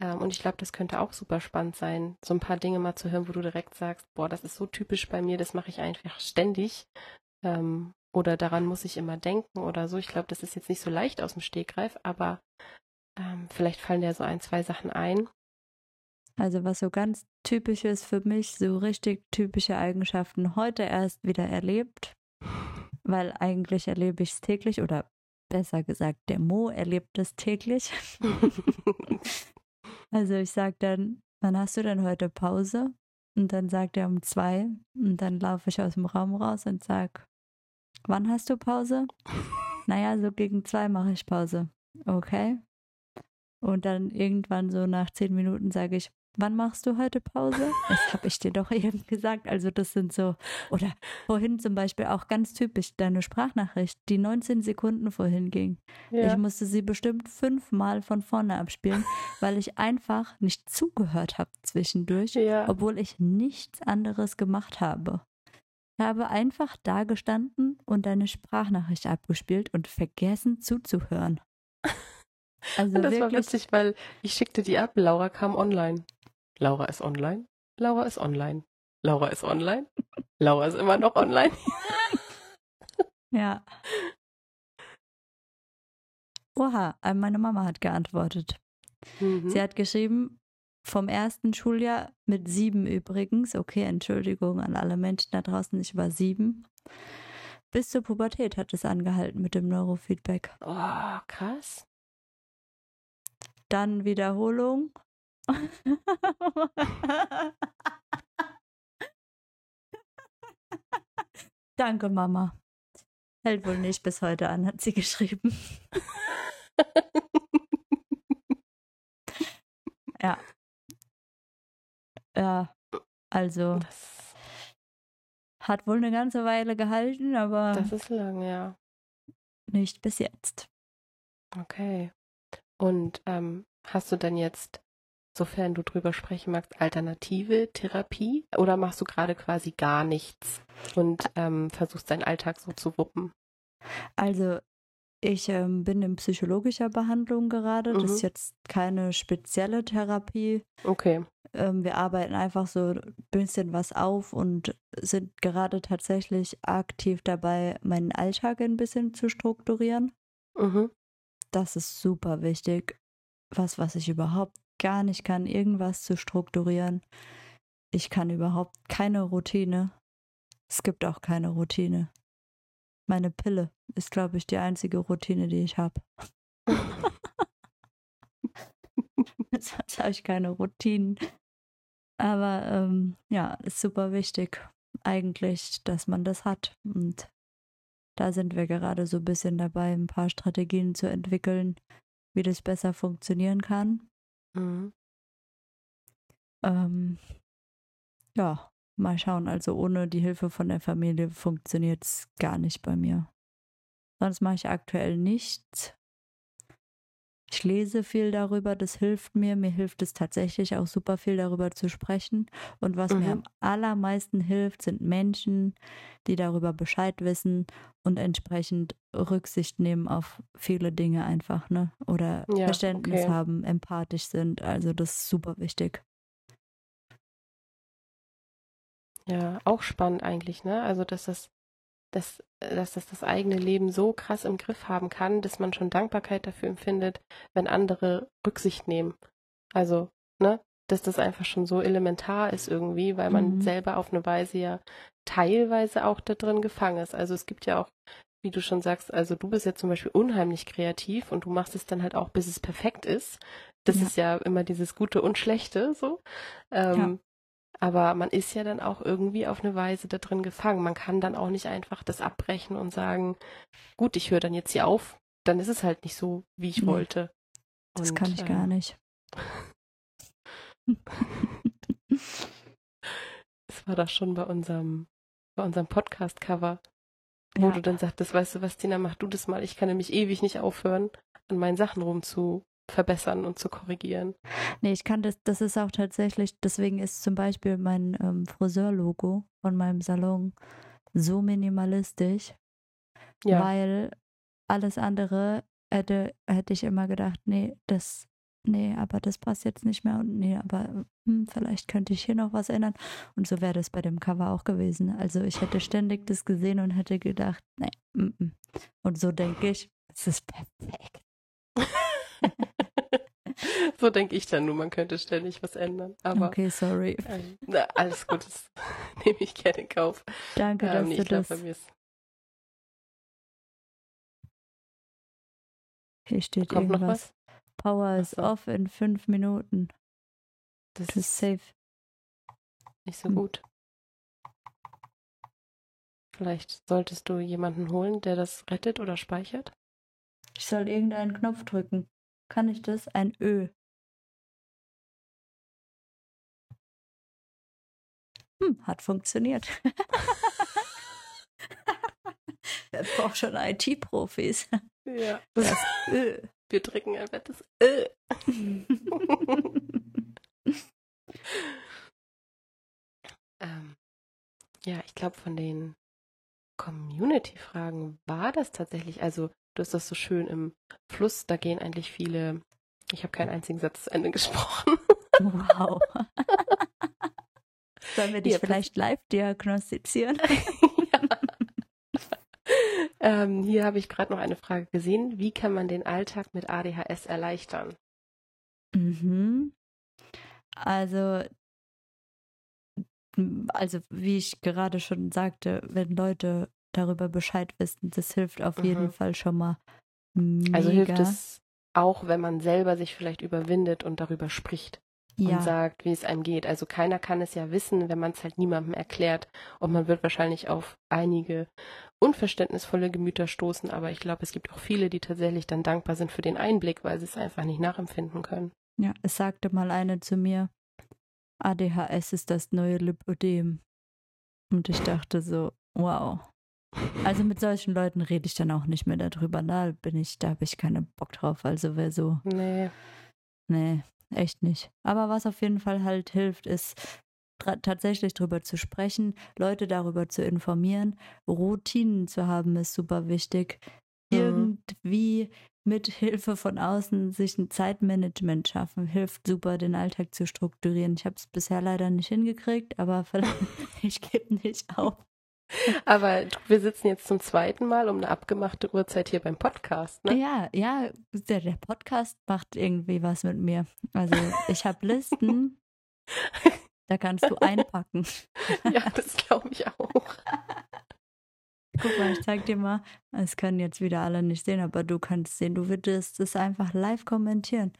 Ähm, und ich glaube, das könnte auch super spannend sein, so ein paar Dinge mal zu hören, wo du direkt sagst, boah, das ist so typisch bei mir, das mache ich einfach ständig. Ähm, oder daran muss ich immer denken oder so. Ich glaube, das ist jetzt nicht so leicht aus dem Stegreif, aber ähm, vielleicht fallen dir so ein, zwei Sachen ein. Also was so ganz typisch ist für mich, so richtig typische Eigenschaften heute erst wieder erlebt, weil eigentlich erlebe ich es täglich oder besser gesagt, der Mo erlebt es täglich. Also ich sage dann, wann hast du denn heute Pause? Und dann sagt er um zwei und dann laufe ich aus dem Raum raus und sag, wann hast du Pause? Naja, so gegen zwei mache ich Pause. Okay. Und dann irgendwann so nach zehn Minuten sage ich, wann machst du heute Pause? Das habe ich dir doch eben gesagt. Also das sind so, oder vorhin zum Beispiel auch ganz typisch, deine Sprachnachricht, die 19 Sekunden vorhin ging. Ich ja. musste sie bestimmt fünfmal von vorne abspielen, weil ich einfach nicht zugehört habe zwischendurch, ja. obwohl ich nichts anderes gemacht habe. Ich habe einfach da gestanden und deine Sprachnachricht abgespielt und vergessen zuzuhören. Also Und das war wirklich, witzig, weil ich schickte die ab, Laura kam online. Laura ist online. Laura ist online. Laura ist online. Laura ist immer noch online. ja. Oha, äh, meine Mama hat geantwortet. Mhm. Sie hat geschrieben, vom ersten Schuljahr mit sieben übrigens, okay, Entschuldigung an alle Menschen da draußen, ich war sieben. Bis zur Pubertät hat es angehalten mit dem Neurofeedback. Oh, krass. Dann Wiederholung. Danke, Mama. Hält wohl nicht bis heute an, hat sie geschrieben. ja. Ja, also Das, hat wohl eine ganze Weile gehalten, aber das ist lang, ja. nicht bis jetzt. Okay. Und ähm, hast du denn jetzt, sofern du drüber sprechen magst, alternative Therapie oder machst du gerade quasi gar nichts und ähm, versuchst deinen Alltag so zu wuppen? Also ich ähm, bin in psychologischer Behandlung gerade. Das Mhm. ist jetzt keine spezielle Therapie. Okay. Ähm, wir arbeiten einfach so ein bisschen was auf und sind gerade tatsächlich aktiv dabei, meinen Alltag ein bisschen zu strukturieren. Mhm. Das ist super wichtig. Was, was ich überhaupt gar nicht kann, irgendwas zu strukturieren. Ich kann überhaupt keine Routine. Es gibt auch keine Routine. Meine Pille ist, glaube ich, die einzige Routine, die ich habe. Sonst habe ich keine Routinen. Aber ähm, ja, ist super wichtig eigentlich, dass man das hat. Und da sind wir gerade so ein bisschen dabei, ein paar Strategien zu entwickeln, wie das besser funktionieren kann. Mhm. Ähm, ja, mal schauen. Also ohne die Hilfe von der Familie funktioniert es gar nicht bei mir. Sonst mache ich aktuell nichts. Ich lese viel darüber, das hilft mir. Mir hilft es tatsächlich auch super viel darüber zu sprechen. Und was mir Mhm. am allermeisten hilft, sind Menschen, die darüber Bescheid wissen und entsprechend Rücksicht nehmen auf viele Dinge einfach, ne? Oder Ja, Verständnis okay. haben, empathisch sind. Also das ist super wichtig. Ja, auch spannend eigentlich, ne? Also, dass das, dass, dass das das eigene Leben so krass im Griff haben kann, dass man schon Dankbarkeit dafür empfindet, wenn andere Rücksicht nehmen. Also, ne? Dass das einfach schon so elementar ist irgendwie, weil man Mhm. selber auf eine Weise ja teilweise auch da drin gefangen ist. Also es gibt ja auch, wie du schon sagst, also du bist ja zum Beispiel unheimlich kreativ und du machst es dann halt auch, bis es perfekt ist. Das Ja. ist ja immer dieses Gute und Schlechte so. Ähm, aber man ist ja dann auch irgendwie auf eine Weise da drin gefangen. Man kann dann auch nicht einfach das abbrechen und sagen, gut, ich höre dann jetzt hier auf. Dann ist es halt nicht so, wie ich Nee, wollte. Das Und, kann ich gar ähm, nicht. Das war doch schon bei unserem, bei unserem Podcast-Cover, wo Ja. du dann sagtest, weißt du was, Tina, mach du das mal. Ich kann nämlich ewig nicht aufhören, an meinen Sachen rum zu verbessern und zu korrigieren. Nee, ich kann das, das ist auch tatsächlich, deswegen ist zum Beispiel mein ähm, Friseur-Logo von meinem Salon so minimalistisch, Ja, weil alles andere hätte, hätte ich immer gedacht, nee, das, nee, aber das passt jetzt nicht mehr und nee, aber hm, vielleicht könnte ich hier noch was ändern. Und so wäre das bei dem Cover auch gewesen. Also ich hätte ständig das gesehen und hätte gedacht, nee, mm, mm. und so denke ich, es ist perfekt. so denke ich dann nur, man könnte ständig was ändern. Aber okay, sorry. ähm, na, alles gut, das nehme ich gerne in Kauf. Danke, dass Ähm, nee, du ich glaube, das bei mir ist, Hier steht kommt noch irgendwas. was. Power is so. off in fünf Minuten. Das Das ist ist safe. nicht so Hm. gut. Vielleicht solltest du jemanden holen, der das rettet oder speichert. Ich soll irgendeinen Knopf drücken. Kann ich das? Ein Ö. Hm, hat funktioniert. Wer braucht schon IT-Profis? Ja. Das Ö. Wir drücken einfach das äh. ähm, ja, ich glaube, von den Community-Fragen war das tatsächlich, also du hast das so schön im Fluss, da gehen eigentlich viele, ich habe keinen einzigen Satz zu Ende gesprochen. wow. Sollen wir dich Ja, vielleicht live diagnostizieren? ja. ähm, hier habe ich gerade noch eine Frage gesehen. Wie kann man den Alltag mit ADHS erleichtern? Mhm. Also, also wie ich gerade schon sagte, wenn Leute darüber Bescheid wissen, das hilft auf jeden Mhm. Fall schon mal mega. Also hilft es auch, wenn man selber sich vielleicht überwindet und darüber spricht. ja. und sagt, wie es einem geht. Also keiner kann es ja wissen, wenn man es halt niemandem erklärt. Und man wird wahrscheinlich auf einige unverständnisvolle Gemüter stoßen, aber ich glaube, es gibt auch viele, die tatsächlich dann dankbar sind für den Einblick, weil sie es einfach nicht nachempfinden können. Ja, es sagte mal eine zu mir, ADHS ist das neue Lipödem. Und ich dachte so, wow. Also mit solchen Leuten rede ich dann auch nicht mehr darüber. Da bin ich, da habe ich keinen Bock drauf. Also wer so. Nee. Nee, echt nicht. Aber was auf jeden Fall halt hilft, ist tatsächlich darüber zu sprechen, Leute darüber zu informieren, Routinen zu haben, ist super wichtig. Mhm. Irgendwie mit Hilfe von außen sich ein Zeitmanagement schaffen, hilft super, den Alltag zu strukturieren. Ich habe es bisher leider nicht hingekriegt, aber ich gebe nicht auf. Aber wir sitzen jetzt zum zweiten Mal um eine abgemachte Uhrzeit hier beim Podcast, ne? Ja, ja, der, der Podcast macht irgendwie was mit mir. Also ich habe Listen, da kannst du einpacken. Ja, das glaube ich auch. Guck mal, ich zeig dir mal. Es können jetzt wieder alle nicht sehen, aber du kannst sehen. Du würdest es einfach live kommentieren.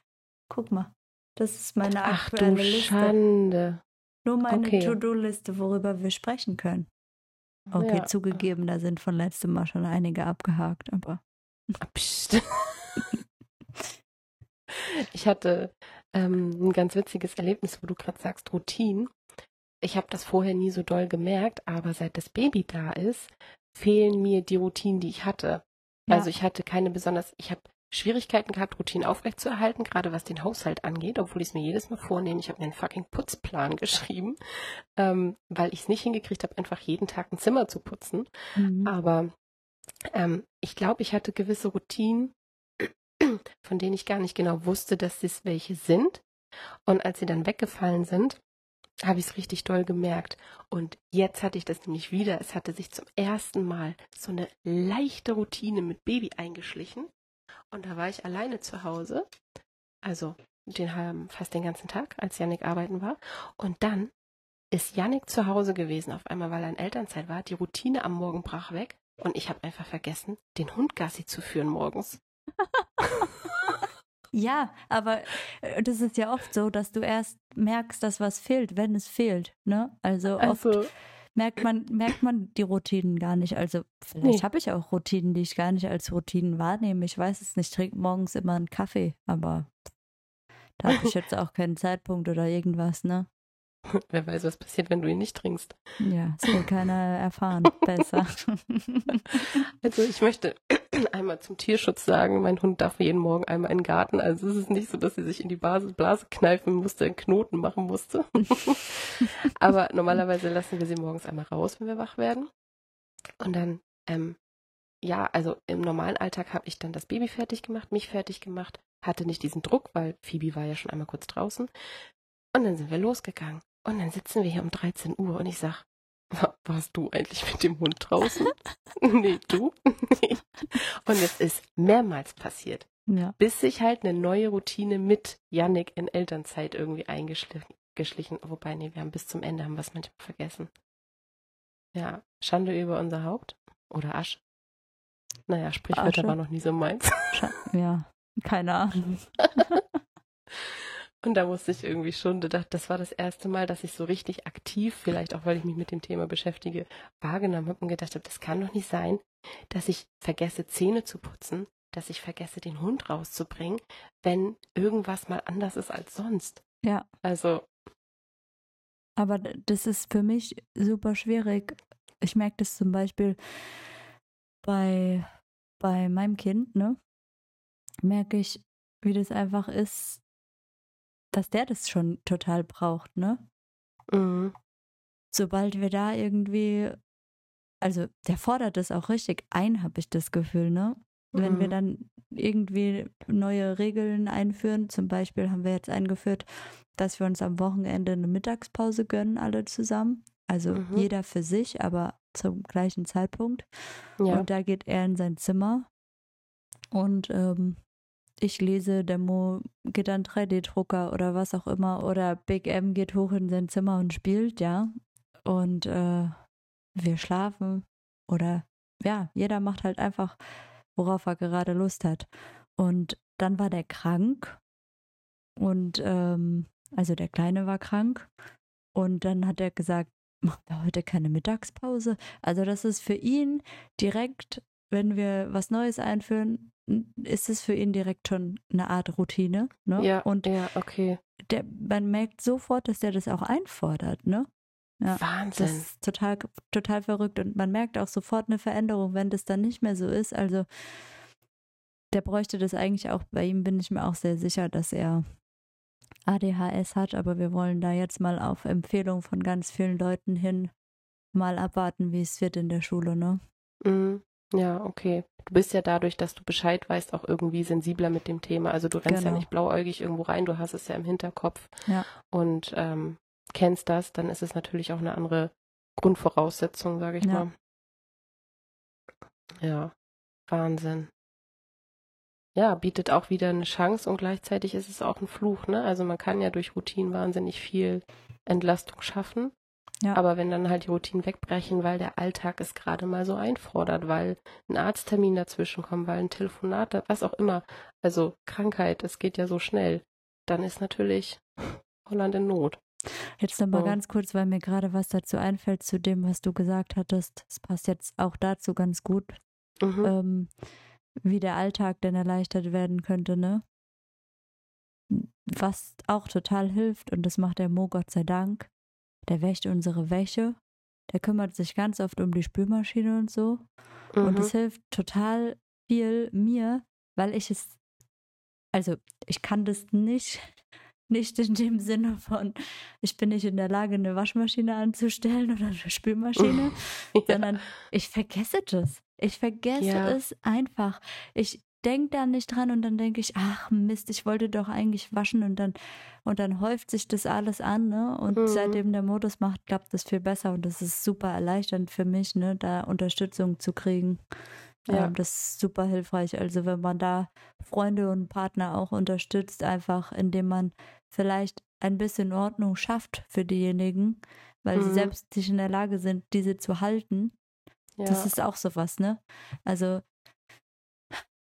Guck mal. Das ist meine aktuelle Ach, du Liste. Schande. Nur meine okay. To-Do-Liste, worüber wir sprechen können. Okay, ja. zugegeben, da sind von letztem Mal schon einige abgehakt, aber. Ah, psst. ich hatte ähm, ein ganz witziges Erlebnis, wo du gerade sagst, Routine. Ich habe das vorher nie so doll gemerkt, aber seit das Baby da ist, fehlen mir die Routinen, die ich hatte. Ja. Also ich hatte keine besonders, ich habe Schwierigkeiten gehabt, Routinen aufrechtzuerhalten, gerade was den Haushalt angeht, obwohl ich es mir jedes Mal vornehme. Ich habe mir einen fucking Putzplan geschrieben, ähm, weil ich es nicht hingekriegt habe, einfach jeden Tag ein Zimmer zu putzen. Mhm. Aber ähm, ich glaube, ich hatte gewisse Routinen, von denen ich gar nicht genau wusste, dass es welche sind. Und als sie dann weggefallen sind, habe ich es richtig doll gemerkt. Und jetzt hatte ich das nämlich wieder. Es hatte sich zum ersten Mal so eine leichte Routine mit Baby eingeschlichen. Und da war ich alleine zu Hause. Also den fast den ganzen Tag, als Yannick arbeiten war. Und dann ist Yannick zu Hause gewesen, auf einmal, weil er in Elternzeit war. Die Routine am Morgen brach weg. Und ich habe einfach vergessen, den Hund Gassi zu führen morgens. Ja, aber äh, das ist ja oft so, dass du erst merkst, dass was fehlt, wenn es fehlt. Ne? Also, also oft merkt man, merkt man die Routinen gar nicht. Also vielleicht nee. habe ich auch Routinen, die ich gar nicht als Routinen wahrnehme. Ich weiß es nicht. Ich trinke morgens immer einen Kaffee, aber da habe ich jetzt auch keinen Zeitpunkt oder irgendwas, ne? Wer weiß, was passiert, wenn du ihn nicht trinkst. Ja, das will keiner erfahren. Besser. Also ich möchte einmal zum Tierschutz sagen, mein Hund darf jeden Morgen einmal in den Garten. Also es ist nicht so, dass sie sich in die Blase kneifen musste, einen Knoten machen musste. Aber normalerweise lassen wir sie morgens einmal raus, wenn wir wach werden. Und dann, ähm, ja, also im normalen Alltag habe ich dann das Baby fertig gemacht, mich fertig gemacht, hatte nicht diesen Druck, weil Phoebe war ja schon einmal kurz draußen. Und dann sind wir losgegangen. Und dann sitzen wir hier um 13 Uhr und ich sag, warst du eigentlich mit dem Hund draußen? nee, du? nee. Und es ist mehrmals passiert. Ja. Bis sich halt eine neue Routine mit Yannick in Elternzeit irgendwie eingeschlichen. Wobei, nee, wir haben bis zum Ende haben es manchmal vergessen. Ja, Schande über unser Haupt. Oder Asche. Naja, Sprichwörter war noch nie so meins. ja, keine Ahnung. Und da musste ich irgendwie schon, das war das erste Mal, dass ich so richtig aktiv, vielleicht auch weil ich mich mit dem Thema beschäftige, wahrgenommen habe und gedacht habe, das kann doch nicht sein, dass ich vergesse, Zähne zu putzen, dass ich vergesse, den Hund rauszubringen, wenn irgendwas mal anders ist als sonst. Ja. Also. Aber das ist für mich super schwierig. Ich merke das zum Beispiel bei, bei meinem Kind, ne? Merke ich, wie das einfach ist, dass der das schon total braucht, ne? Mhm. Sobald wir da irgendwie, also der fordert das auch richtig ein, habe ich das Gefühl, ne? Wenn mhm. wir dann irgendwie neue Regeln einführen, zum Beispiel haben wir jetzt eingeführt, dass wir uns am Wochenende eine Mittagspause gönnen, alle zusammen. Also mhm. jeder für sich, aber zum gleichen Zeitpunkt. Ja. Und da geht er in sein Zimmer und ähm, ich lese, der Mo geht an 3D-Drucker oder was auch immer oder Big M geht hoch in sein Zimmer und spielt, ja. Und äh, wir schlafen oder ja, jeder macht halt einfach, worauf er gerade Lust hat. Und dann war der krank und ähm, also der Kleine war krank. Und dann hat er gesagt, machen wir heute keine Mittagspause. Also das ist für ihn direkt, wenn wir was Neues einführen, ist es für ihn direkt schon eine Art Routine. Ne? Ja, und ja, okay. der, man merkt sofort, dass der das auch einfordert, ne? Ja, Wahnsinn. Das ist total, total verrückt. Und man merkt auch sofort eine Veränderung, wenn das dann nicht mehr so ist. Also der bräuchte das eigentlich auch. Bei ihm bin ich mir auch sehr sicher, dass er ADHS hat, aber wir wollen da jetzt mal auf Empfehlung von ganz vielen Leuten hin mal abwarten, wie es wird in der Schule, ne? Mhm. Ja, okay. Du bist ja dadurch, dass du Bescheid weißt, auch irgendwie sensibler mit dem Thema. Also du rennst Genau. ja nicht blauäugig irgendwo rein, du hast es ja im Hinterkopf Ja. und ähm, kennst das, dann ist es natürlich auch eine andere Grundvoraussetzung, sage ich Ja. mal. Ja, Wahnsinn. Ja, bietet auch wieder eine Chance und gleichzeitig ist es auch ein Fluch, ne? Also man kann ja durch Routinen wahnsinnig viel Entlastung schaffen. Ja. Aber wenn dann halt die Routinen wegbrechen, weil der Alltag es gerade mal so einfordert, weil ein Arzttermin dazwischen kommt, weil ein Telefonat, was auch immer, also Krankheit, es geht ja so schnell, dann ist natürlich Holland in Not. Jetzt noch mal Oh. ganz kurz, weil mir gerade was dazu einfällt zu dem, was du gesagt hattest. Es passt jetzt auch dazu ganz gut, Mhm. ähm, wie der Alltag denn erleichtert werden könnte, ne? Was auch total hilft, und das macht der Mo Gott sei Dank, der wäscht unsere Wäsche, der kümmert sich ganz oft um die Spülmaschine und so. Und Mhm. es hilft total viel mir, weil ich es, also ich kann das nicht, nicht in dem Sinne von, ich bin nicht in der Lage, eine Waschmaschine anzustellen oder eine Spülmaschine, ja. sondern ich vergesse das. Ich vergesse Ja. es einfach. Ich denke da nicht dran und dann denke ich, ach Mist, ich wollte doch eigentlich waschen und dann und dann häuft sich das alles an, ne? Und Mhm. seitdem der Modus macht, klappt das viel besser und das ist super erleichternd für mich, ne, da Unterstützung zu kriegen. Ja. Ähm, das ist super hilfreich. Also wenn man da Freunde und Partner auch unterstützt, einfach indem man vielleicht ein bisschen Ordnung schafft für diejenigen, weil sie Mhm. selbst nicht in der Lage sind, diese zu halten. ja. Das ist auch sowas, ne? Also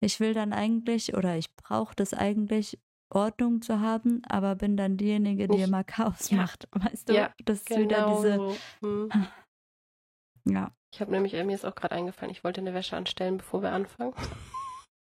ich will dann eigentlich oder ich brauche das eigentlich, Ordnung zu haben, aber bin dann diejenige, die Nicht- immer Chaos Ja. macht. Weißt du? Ja, das ist wieder genau diese. so. Mhm. Ja. Ich habe nämlich, äh, mir ist auch gerade eingefallen, ich wollte eine Wäsche anstellen, bevor wir anfangen.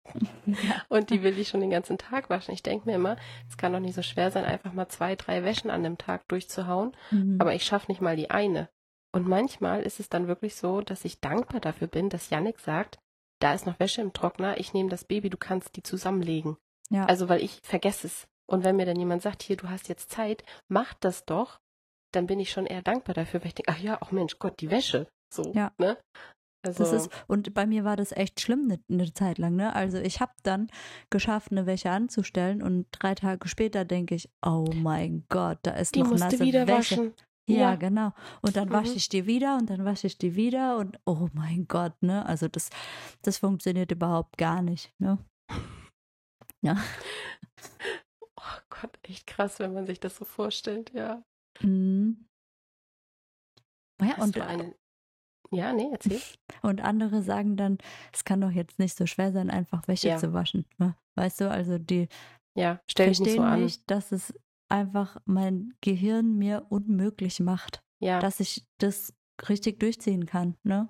ja. Und die will ich schon den ganzen Tag waschen. Ich denke mir immer, es kann doch nicht so schwer sein, einfach mal zwei, drei Wäschen an dem Tag durchzuhauen. Mhm. Aber ich schaffe nicht mal die eine. Und manchmal ist es dann wirklich so, dass ich dankbar dafür bin, dass Yannick sagt, da ist noch Wäsche im Trockner, ich nehme das Baby, du kannst die zusammenlegen. ja. Also weil ich vergesse es. Und wenn mir dann jemand sagt, hier, du hast jetzt Zeit, mach das doch, dann bin ich schon eher dankbar dafür, weil ich denke, ach ja, ach Mensch, Gott, die Wäsche. So, Ja. ne? Also, Das ist, und bei mir war das echt schlimm eine ne Zeit lang, ne? Also ich habe dann geschafft, eine Wäsche anzustellen und drei Tage später denke ich, oh mein Gott, da ist die noch musste nasse wieder Wäsche. waschen. Ja, genau. Und dann wasche Mhm. ich die wieder und dann wasche ich die wieder und oh mein Gott, ne? Also das, das funktioniert überhaupt gar nicht, ne? Ja. Oh Gott, echt krass, wenn man sich das so vorstellt, ja. Mhm. Ja, und, einen. Ja, nee, erzähl. und andere sagen dann, es kann doch jetzt nicht so schwer sein, einfach Wäsche Ja. zu waschen. Ne? Weißt du, also die Ja, stell dich nicht so verstehen an. nicht, dass es einfach mein Gehirn mir unmöglich macht, Ja. dass ich das richtig durchziehen kann, ne?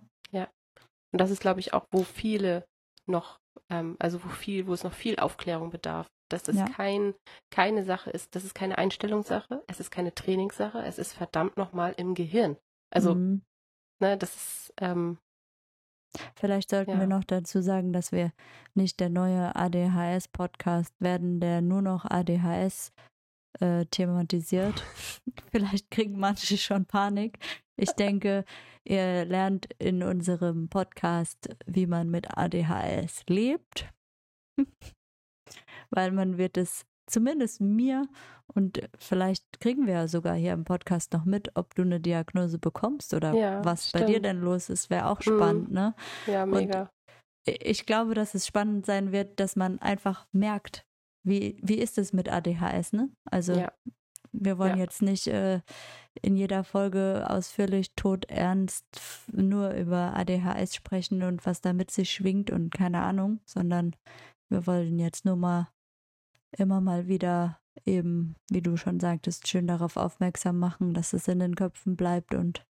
Und das ist, glaube ich, auch, wo viele noch, ähm, also wo viel, wo es noch viel Aufklärung bedarf. Dass das Ja. kein, keine Sache ist, das ist keine Einstellungssache, es ist keine Trainingssache, es ist verdammt nochmal im Gehirn. Also, Mhm. ne, das ist, ähm, Vielleicht sollten Ja. wir noch dazu sagen, dass wir nicht der neue ADHS-Podcast werden, der nur noch ADHS äh, thematisiert. Vielleicht kriegen manche schon Panik. Ich denke, ihr lernt in unserem Podcast, wie man mit ADHS lebt. Weil man wird es zumindest mir und vielleicht kriegen wir ja sogar hier im Podcast noch mit, ob du eine Diagnose bekommst oder Ja, was bei dir stimmt. denn los ist, wäre auch Mhm. spannend, ne? ja, mega. ich glaube, dass es spannend sein wird, dass man einfach merkt, wie, wie ist es mit ADHS, ne? Also Ja. wir wollen Ja. jetzt nicht äh, in jeder Folge ausführlich todernst nur über ADHS sprechen und was damit sich schwingt und keine Ahnung, sondern wir wollen jetzt nur mal immer mal wieder eben, wie du schon sagtest, schön darauf aufmerksam machen, dass es in den Köpfen bleibt und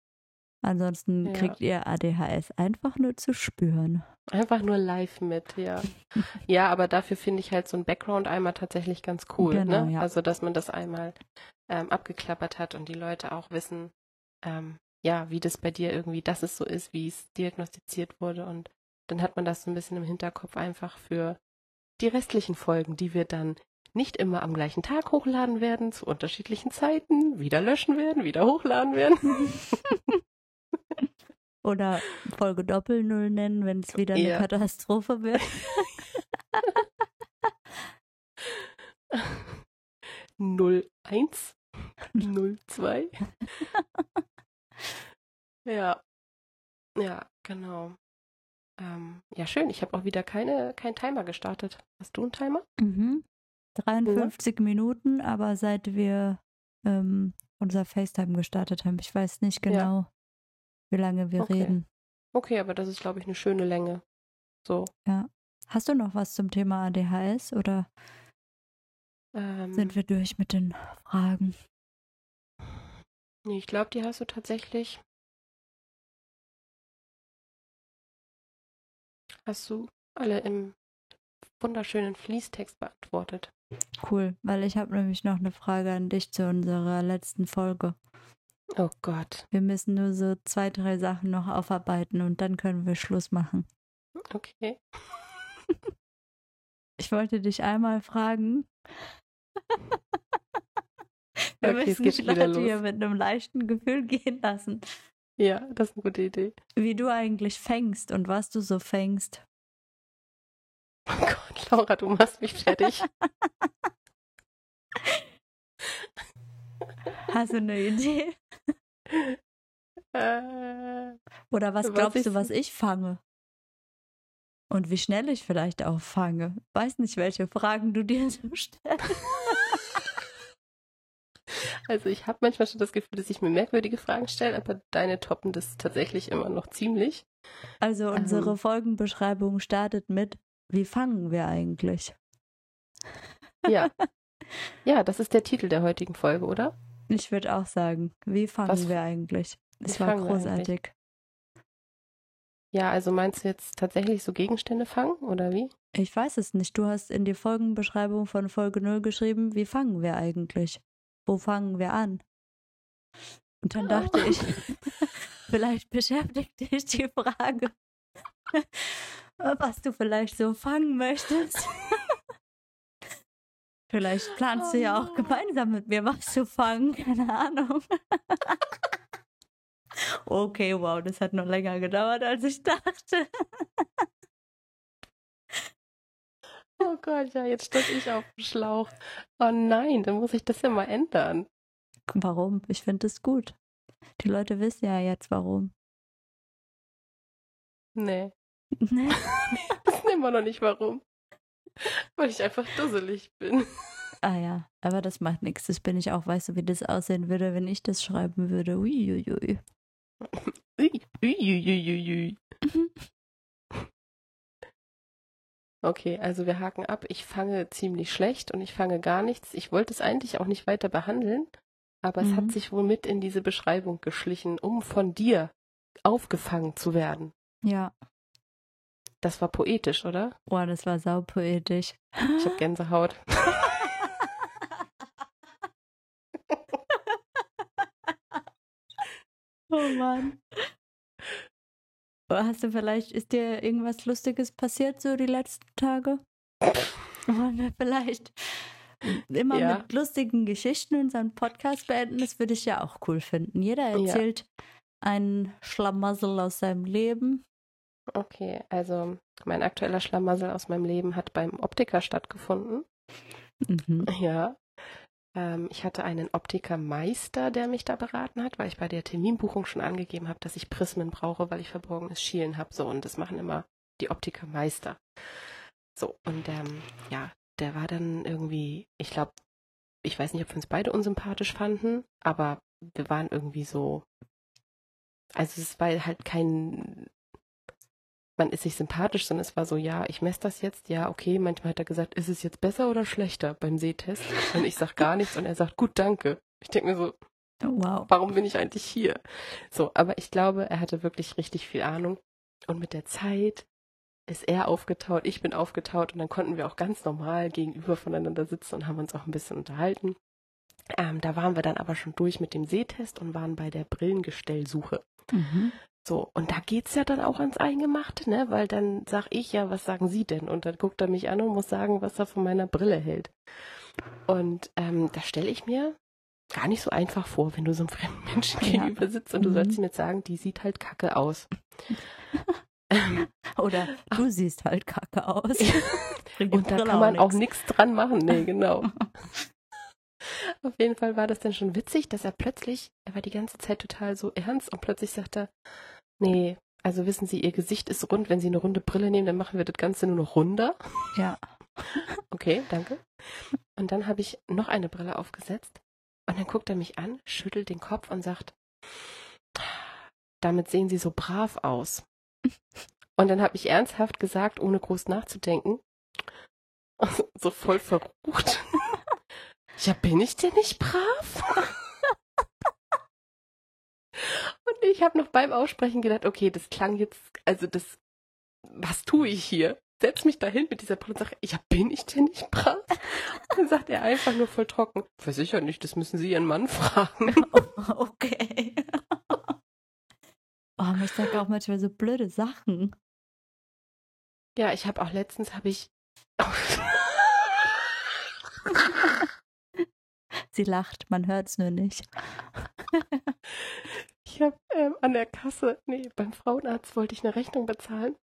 ansonsten Ja. kriegt ihr ADHS einfach nur zu spüren. Einfach nur live mit, ja. ja, aber dafür finde ich halt so ein Background einmal tatsächlich ganz cool, Genau, ne? ja. Also, dass man das einmal ähm, abgeklappert hat und die Leute auch wissen, ähm, ja, wie das bei dir irgendwie, dass es so ist, wie es diagnostiziert wurde und dann hat man das so ein bisschen im Hinterkopf einfach für die restlichen Folgen, die wir dann nicht immer am gleichen Tag hochladen werden, zu unterschiedlichen Zeiten, wieder löschen werden, wieder hochladen werden. Oder Folge Doppel-Null nennen, wenn es wieder eine Ja. Katastrophe wird. Null eins, null zwei. ja, ja, genau. Ähm, ja, schön. Ich habe auch wieder keine, keinen Timer gestartet. Hast du einen Timer? Mhm. 53 Minuten, aber seit wir ähm, unser FaceTime gestartet haben, ich weiß nicht Ja. Wie lange wir Okay. reden. Okay, aber das ist, glaube ich, eine schöne Länge. So. Hast du noch was zum Thema ADHS oder Ähm, sind wir durch mit den Fragen? nee, ich glaube, die hast du tatsächlich. Hast du alle im wunderschönen Fließtext beantwortet. Cool, weil ich habe nämlich noch eine Frage an dich zu unserer letzten Folge. Oh Gott. Wir müssen nur so zwei, drei Sachen noch aufarbeiten und dann können wir Schluss machen. Okay. Ich wollte dich einmal fragen. Wir Okay, es müssen wieder Leute hier mit einem leichten Gefühl gehen lassen. Ja, das ist eine gute Idee. Wie du eigentlich fängst und was du so fängst. Oh Gott, Laura, du machst mich fertig. Hast du eine Idee? Äh, Oder was glaubst du, was ich fange? Und wie schnell ich vielleicht auch fange. Weiß nicht, welche Fragen du dir so stellst. also ich habe manchmal schon das Gefühl, dass ich mir merkwürdige Fragen stelle, aber deine toppen das tatsächlich immer noch ziemlich. Also unsere Ähm. Folgenbeschreibung startet mit, wie fangen wir eigentlich? Ja. ja, das ist der Titel der heutigen Folge, oder? Ich würde auch sagen, wie fangen Was- wir eigentlich? Es war großartig. Ja, also meinst du jetzt tatsächlich so Gegenstände fangen oder wie? Ich weiß es nicht. Du hast in die Folgenbeschreibung von Folge 0 geschrieben, wie fangen wir eigentlich? Wo fangen wir an? Und dann dachte ich, vielleicht beschäftigt dich die Frage, was du vielleicht so fangen möchtest. Vielleicht planst du ja auch Oh. gemeinsam mit mir was zu fangen, keine Ahnung. Okay, wow, das hat noch länger gedauert, als ich dachte. Oh Gott, ja, jetzt stand ich auf dem Schlauch. Oh nein, dann muss ich das ja mal ändern. Warum? Ich finde es gut. Die Leute wissen ja jetzt warum. Nee, Ne? wissen immer noch nicht warum. Weil ich einfach dusselig bin. ah ja, aber das macht nichts. Das bin ich auch. Weißt du, wie das aussehen würde, wenn ich das schreiben würde? Uiuiui. Ui, ui, ui, ui, ui. Okay, also wir haken ab. Ich fange ziemlich schlecht und ich fange gar nichts. Ich wollte es eigentlich auch nicht weiter behandeln, aber es Mhm. hat sich wohl mit in diese Beschreibung geschlichen, um von dir aufgefangen zu werden. Ja. Das war poetisch, oder? Boah, das war saupoetisch. Ich habe Gänsehaut. oh Mann. Hast du vielleicht, ist dir irgendwas Lustiges passiert so die letzten Tage? Wollen wir vielleicht immer Ja. mit lustigen Geschichten unseren Podcast beenden? Das würde ich ja auch cool finden. Jeder Ja. erzählt einen Schlamassel aus seinem Leben. Okay, also mein aktueller Schlamassel aus meinem Leben hat beim Optiker stattgefunden. Mhm. Ja. Ähm, ich hatte einen Optikermeister, der mich da beraten hat, weil ich bei der Terminbuchung schon angegeben habe, dass ich Prismen brauche, weil ich verborgenes Schielen habe. So, und das machen immer die Optikermeister. So, und ähm, ja, der war dann irgendwie, ich glaube, ich weiß nicht, ob wir uns beide unsympathisch fanden, aber wir waren irgendwie so. Also es war halt kein man ist sich sympathisch, sondern es war so, ja, ich messe das jetzt, ja, okay. Manchmal hat er gesagt, ist es jetzt besser oder schlechter beim Sehtest? Und ich sag gar nichts und er sagt, gut, danke. Ich denke mir so, Wow. warum bin ich eigentlich hier? So, aber ich glaube, er hatte wirklich richtig viel Ahnung. Und mit der Zeit ist er aufgetaut, ich bin aufgetaut und dann konnten wir auch ganz normal gegenüber voneinander sitzen und haben uns auch ein bisschen unterhalten. Ähm, da waren wir dann aber schon durch mit dem Sehtest und waren bei der Brillengestellsuche. Mhm. So, und da geht's ja dann auch ans Eingemachte, ne? Weil dann sag ich ja, was sagen Sie denn? Und dann guckt er mich an und muss sagen, was er von meiner Brille hält. Und ähm, da stelle ich mir gar nicht so einfach vor, wenn du so einem fremden Menschen Ja. gegenüber sitzt und du Mhm. sollst ihm jetzt sagen, die sieht halt kacke aus. Oder du siehst halt kacke aus. Und da kann man auch nichts dran machen. Nee, genau. Auf jeden Fall war das dann schon witzig, dass er plötzlich, er war die ganze Zeit total so ernst und plötzlich sagt er, nee, also wissen Sie, Ihr Gesicht ist rund, wenn Sie eine runde Brille nehmen, dann machen wir das Ganze nur noch runder. Ja. Okay, danke. Und dann habe ich noch eine Brille aufgesetzt und dann guckt er mich an, schüttelt den Kopf und sagt, damit sehen Sie so brav aus. Und dann habe ich ernsthaft gesagt, ohne groß nachzudenken, so voll verrucht. Ja, bin ich denn nicht brav? Und ich habe noch beim Aussprechen gedacht, okay, das klang jetzt, also das, was tue ich hier? Setz mich dahin mit dieser Brille und sage, ja, bin ich denn nicht brav? Und dann sagt er einfach nur voll trocken, versichert nicht, das müssen Sie Ihren Mann fragen. Okay. Oh, ich sage auch manchmal so blöde Sachen. Ja, ich habe auch letztens, habe ich, Sie lacht, man hört es nur nicht. Ich habe ähm, an der Kasse, nee, beim Frauenarzt wollte ich eine Rechnung bezahlen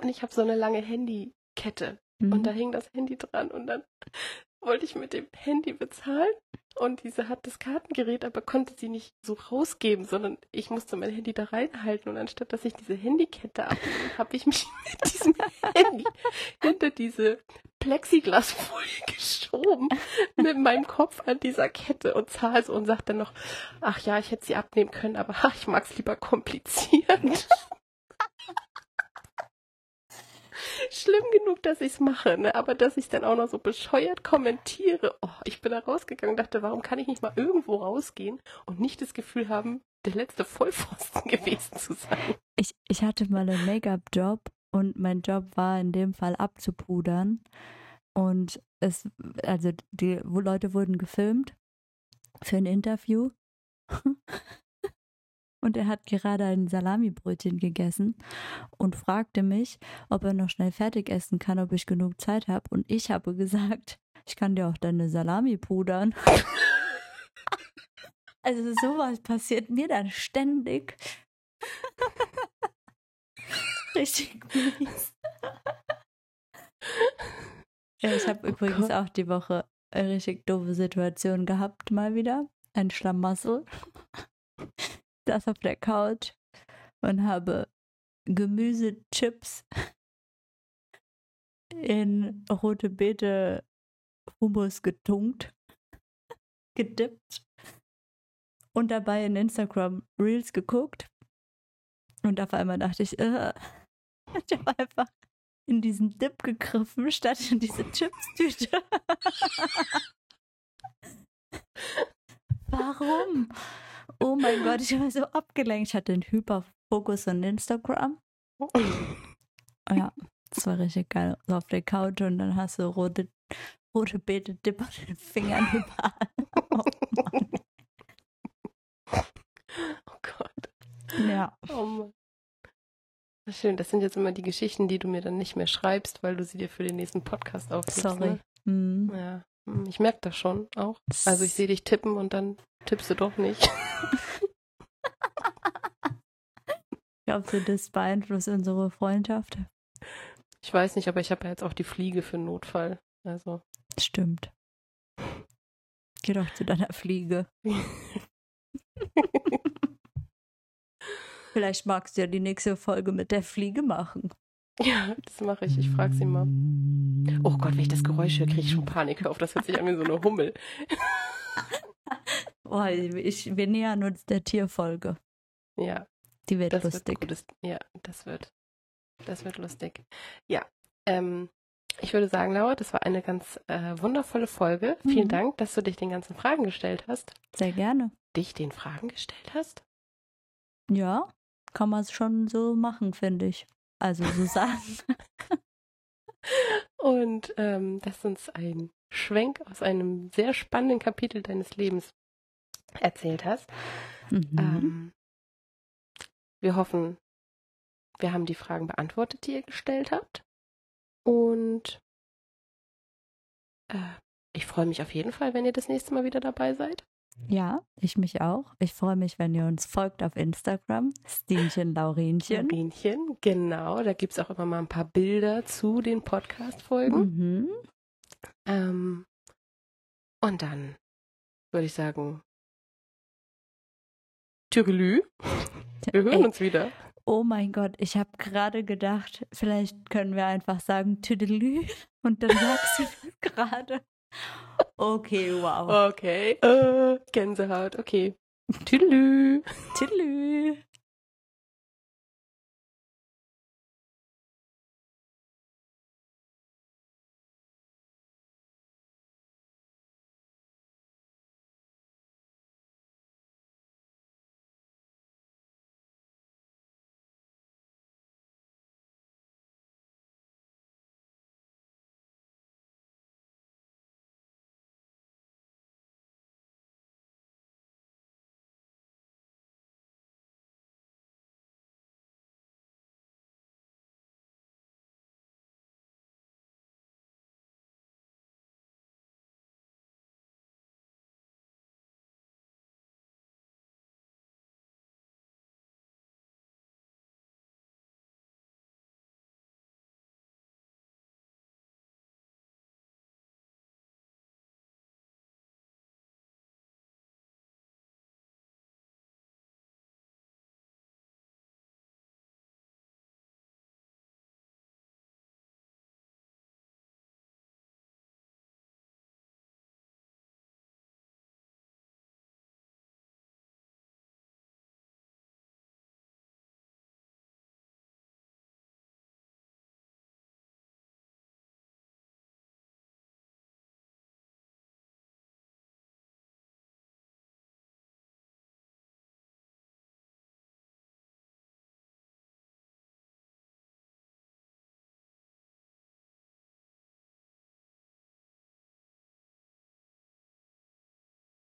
und ich habe so eine lange Handykette Mhm. und da hing das Handy dran und dann wollte ich mit dem Handy bezahlen und diese hat das Kartengerät, aber konnte sie nicht so rausgeben, sondern ich musste mein Handy da reinhalten und anstatt dass ich diese Handykette abnehme, habe ich mich mit diesem Handy hinter diese Plexiglasfolie geschoben mit meinem Kopf an dieser Kette und zahl so und sagt dann noch, ach ja, ich hätte sie abnehmen können, aber ach, ich mag's lieber kompliziert. Schlimm genug, dass ich's mache, ne? aber dass ich dann auch noch so bescheuert kommentiere. Oh, ich bin da rausgegangen und dachte, warum kann ich nicht mal irgendwo rausgehen und nicht das Gefühl haben, der letzte Vollpfosten gewesen zu sein. Ich, ich hatte mal einen Make-up-Job und mein Job war in dem Fall abzupudern. Und es, also die Leute wurden gefilmt für ein Interview. Und er hat gerade ein Salamibrötchen gegessen und fragte mich, ob er noch schnell fertig essen kann, ob ich genug Zeit habe. Und ich habe gesagt, ich kann dir auch deine Salami pudern. Also sowas passiert mir dann ständig. Richtig mies. Ich habe Oh übrigens Gott. auch die Woche eine richtig doofe Situation gehabt, mal wieder. Ein Schlamassel. Saß auf der Couch und habe Gemüsechips in rote Beete Hummus getunkt, gedippt und dabei in Instagram Reels geguckt. Und auf einmal dachte ich, äh, ich habe einfach in diesen Dip gegriffen, statt in diese Chips-Tüte. Warum? Oh mein Gott, ich war so abgelenkt. Ich hatte einen Hyperfokus an Instagram. Ja, das war richtig geil. So auf der Couch und dann hast du rote, rote Beete Dip an den Fingern überall. Oh Mann. Oh Gott. Ja, Oh Mann. Schön, das sind jetzt immer die Geschichten, die du mir dann nicht mehr schreibst, weil du sie dir für den nächsten Podcast aufhebst. sorry. Mhm. Ne? Ja, hm, ich merke das schon auch. Also ich sehe dich tippen und dann tippst du doch nicht. Glaubst du, das beeinflusst unsere Freundschaft? Ich weiß nicht, aber ich habe ja jetzt auch die Fliege für Notfall. Also. Stimmt. Geh doch zu deiner Fliege. Vielleicht magst du ja die nächste Folge mit der Fliege machen. ja, das mache ich. Ich frage sie mal. Oh Gott, wenn ich das Geräusch höre, kriege ich schon Panik. Auf, das hört sich an wie so eine Hummel. Oh, ich, wir nähern uns der Tierfolge. Ja, Die wird das lustig. wird gutes. Ja, das wird. Das wird lustig. Ja, ähm, ich würde sagen, Laura, das war eine ganz äh, wundervolle Folge. Mhm. Vielen Dank, dass du dich den ganzen Fragen gestellt hast. Sehr gerne. Dich den Fragen gestellt hast? Ja, kann man es schon so machen, finde ich. Also so sagen. Und ähm, dass uns ein Schwenk aus einem sehr spannenden Kapitel deines Lebens erzählt hast. Mhm. Ähm, wir hoffen, wir haben die Fragen beantwortet, die ihr gestellt habt. Und äh, ich freue mich auf jeden Fall, wenn ihr das nächste Mal wieder dabei seid. Ja, ich mich auch. Ich freue mich, wenn ihr uns folgt auf Instagram. Stinchen Laurinchen. Laurinchen, genau. Da gibt es auch immer mal ein paar Bilder zu den Podcast-Folgen. Mhm. Ähm, und dann würde ich sagen, Türelü. Wir hören Ey, uns wieder. Oh mein Gott, ich habe gerade gedacht, vielleicht können wir einfach sagen Tüdelü und dann sagst du das gerade. Okay, wow. Okay. Äh, Gänsehaut, okay. Tüdelü. Tüdelü.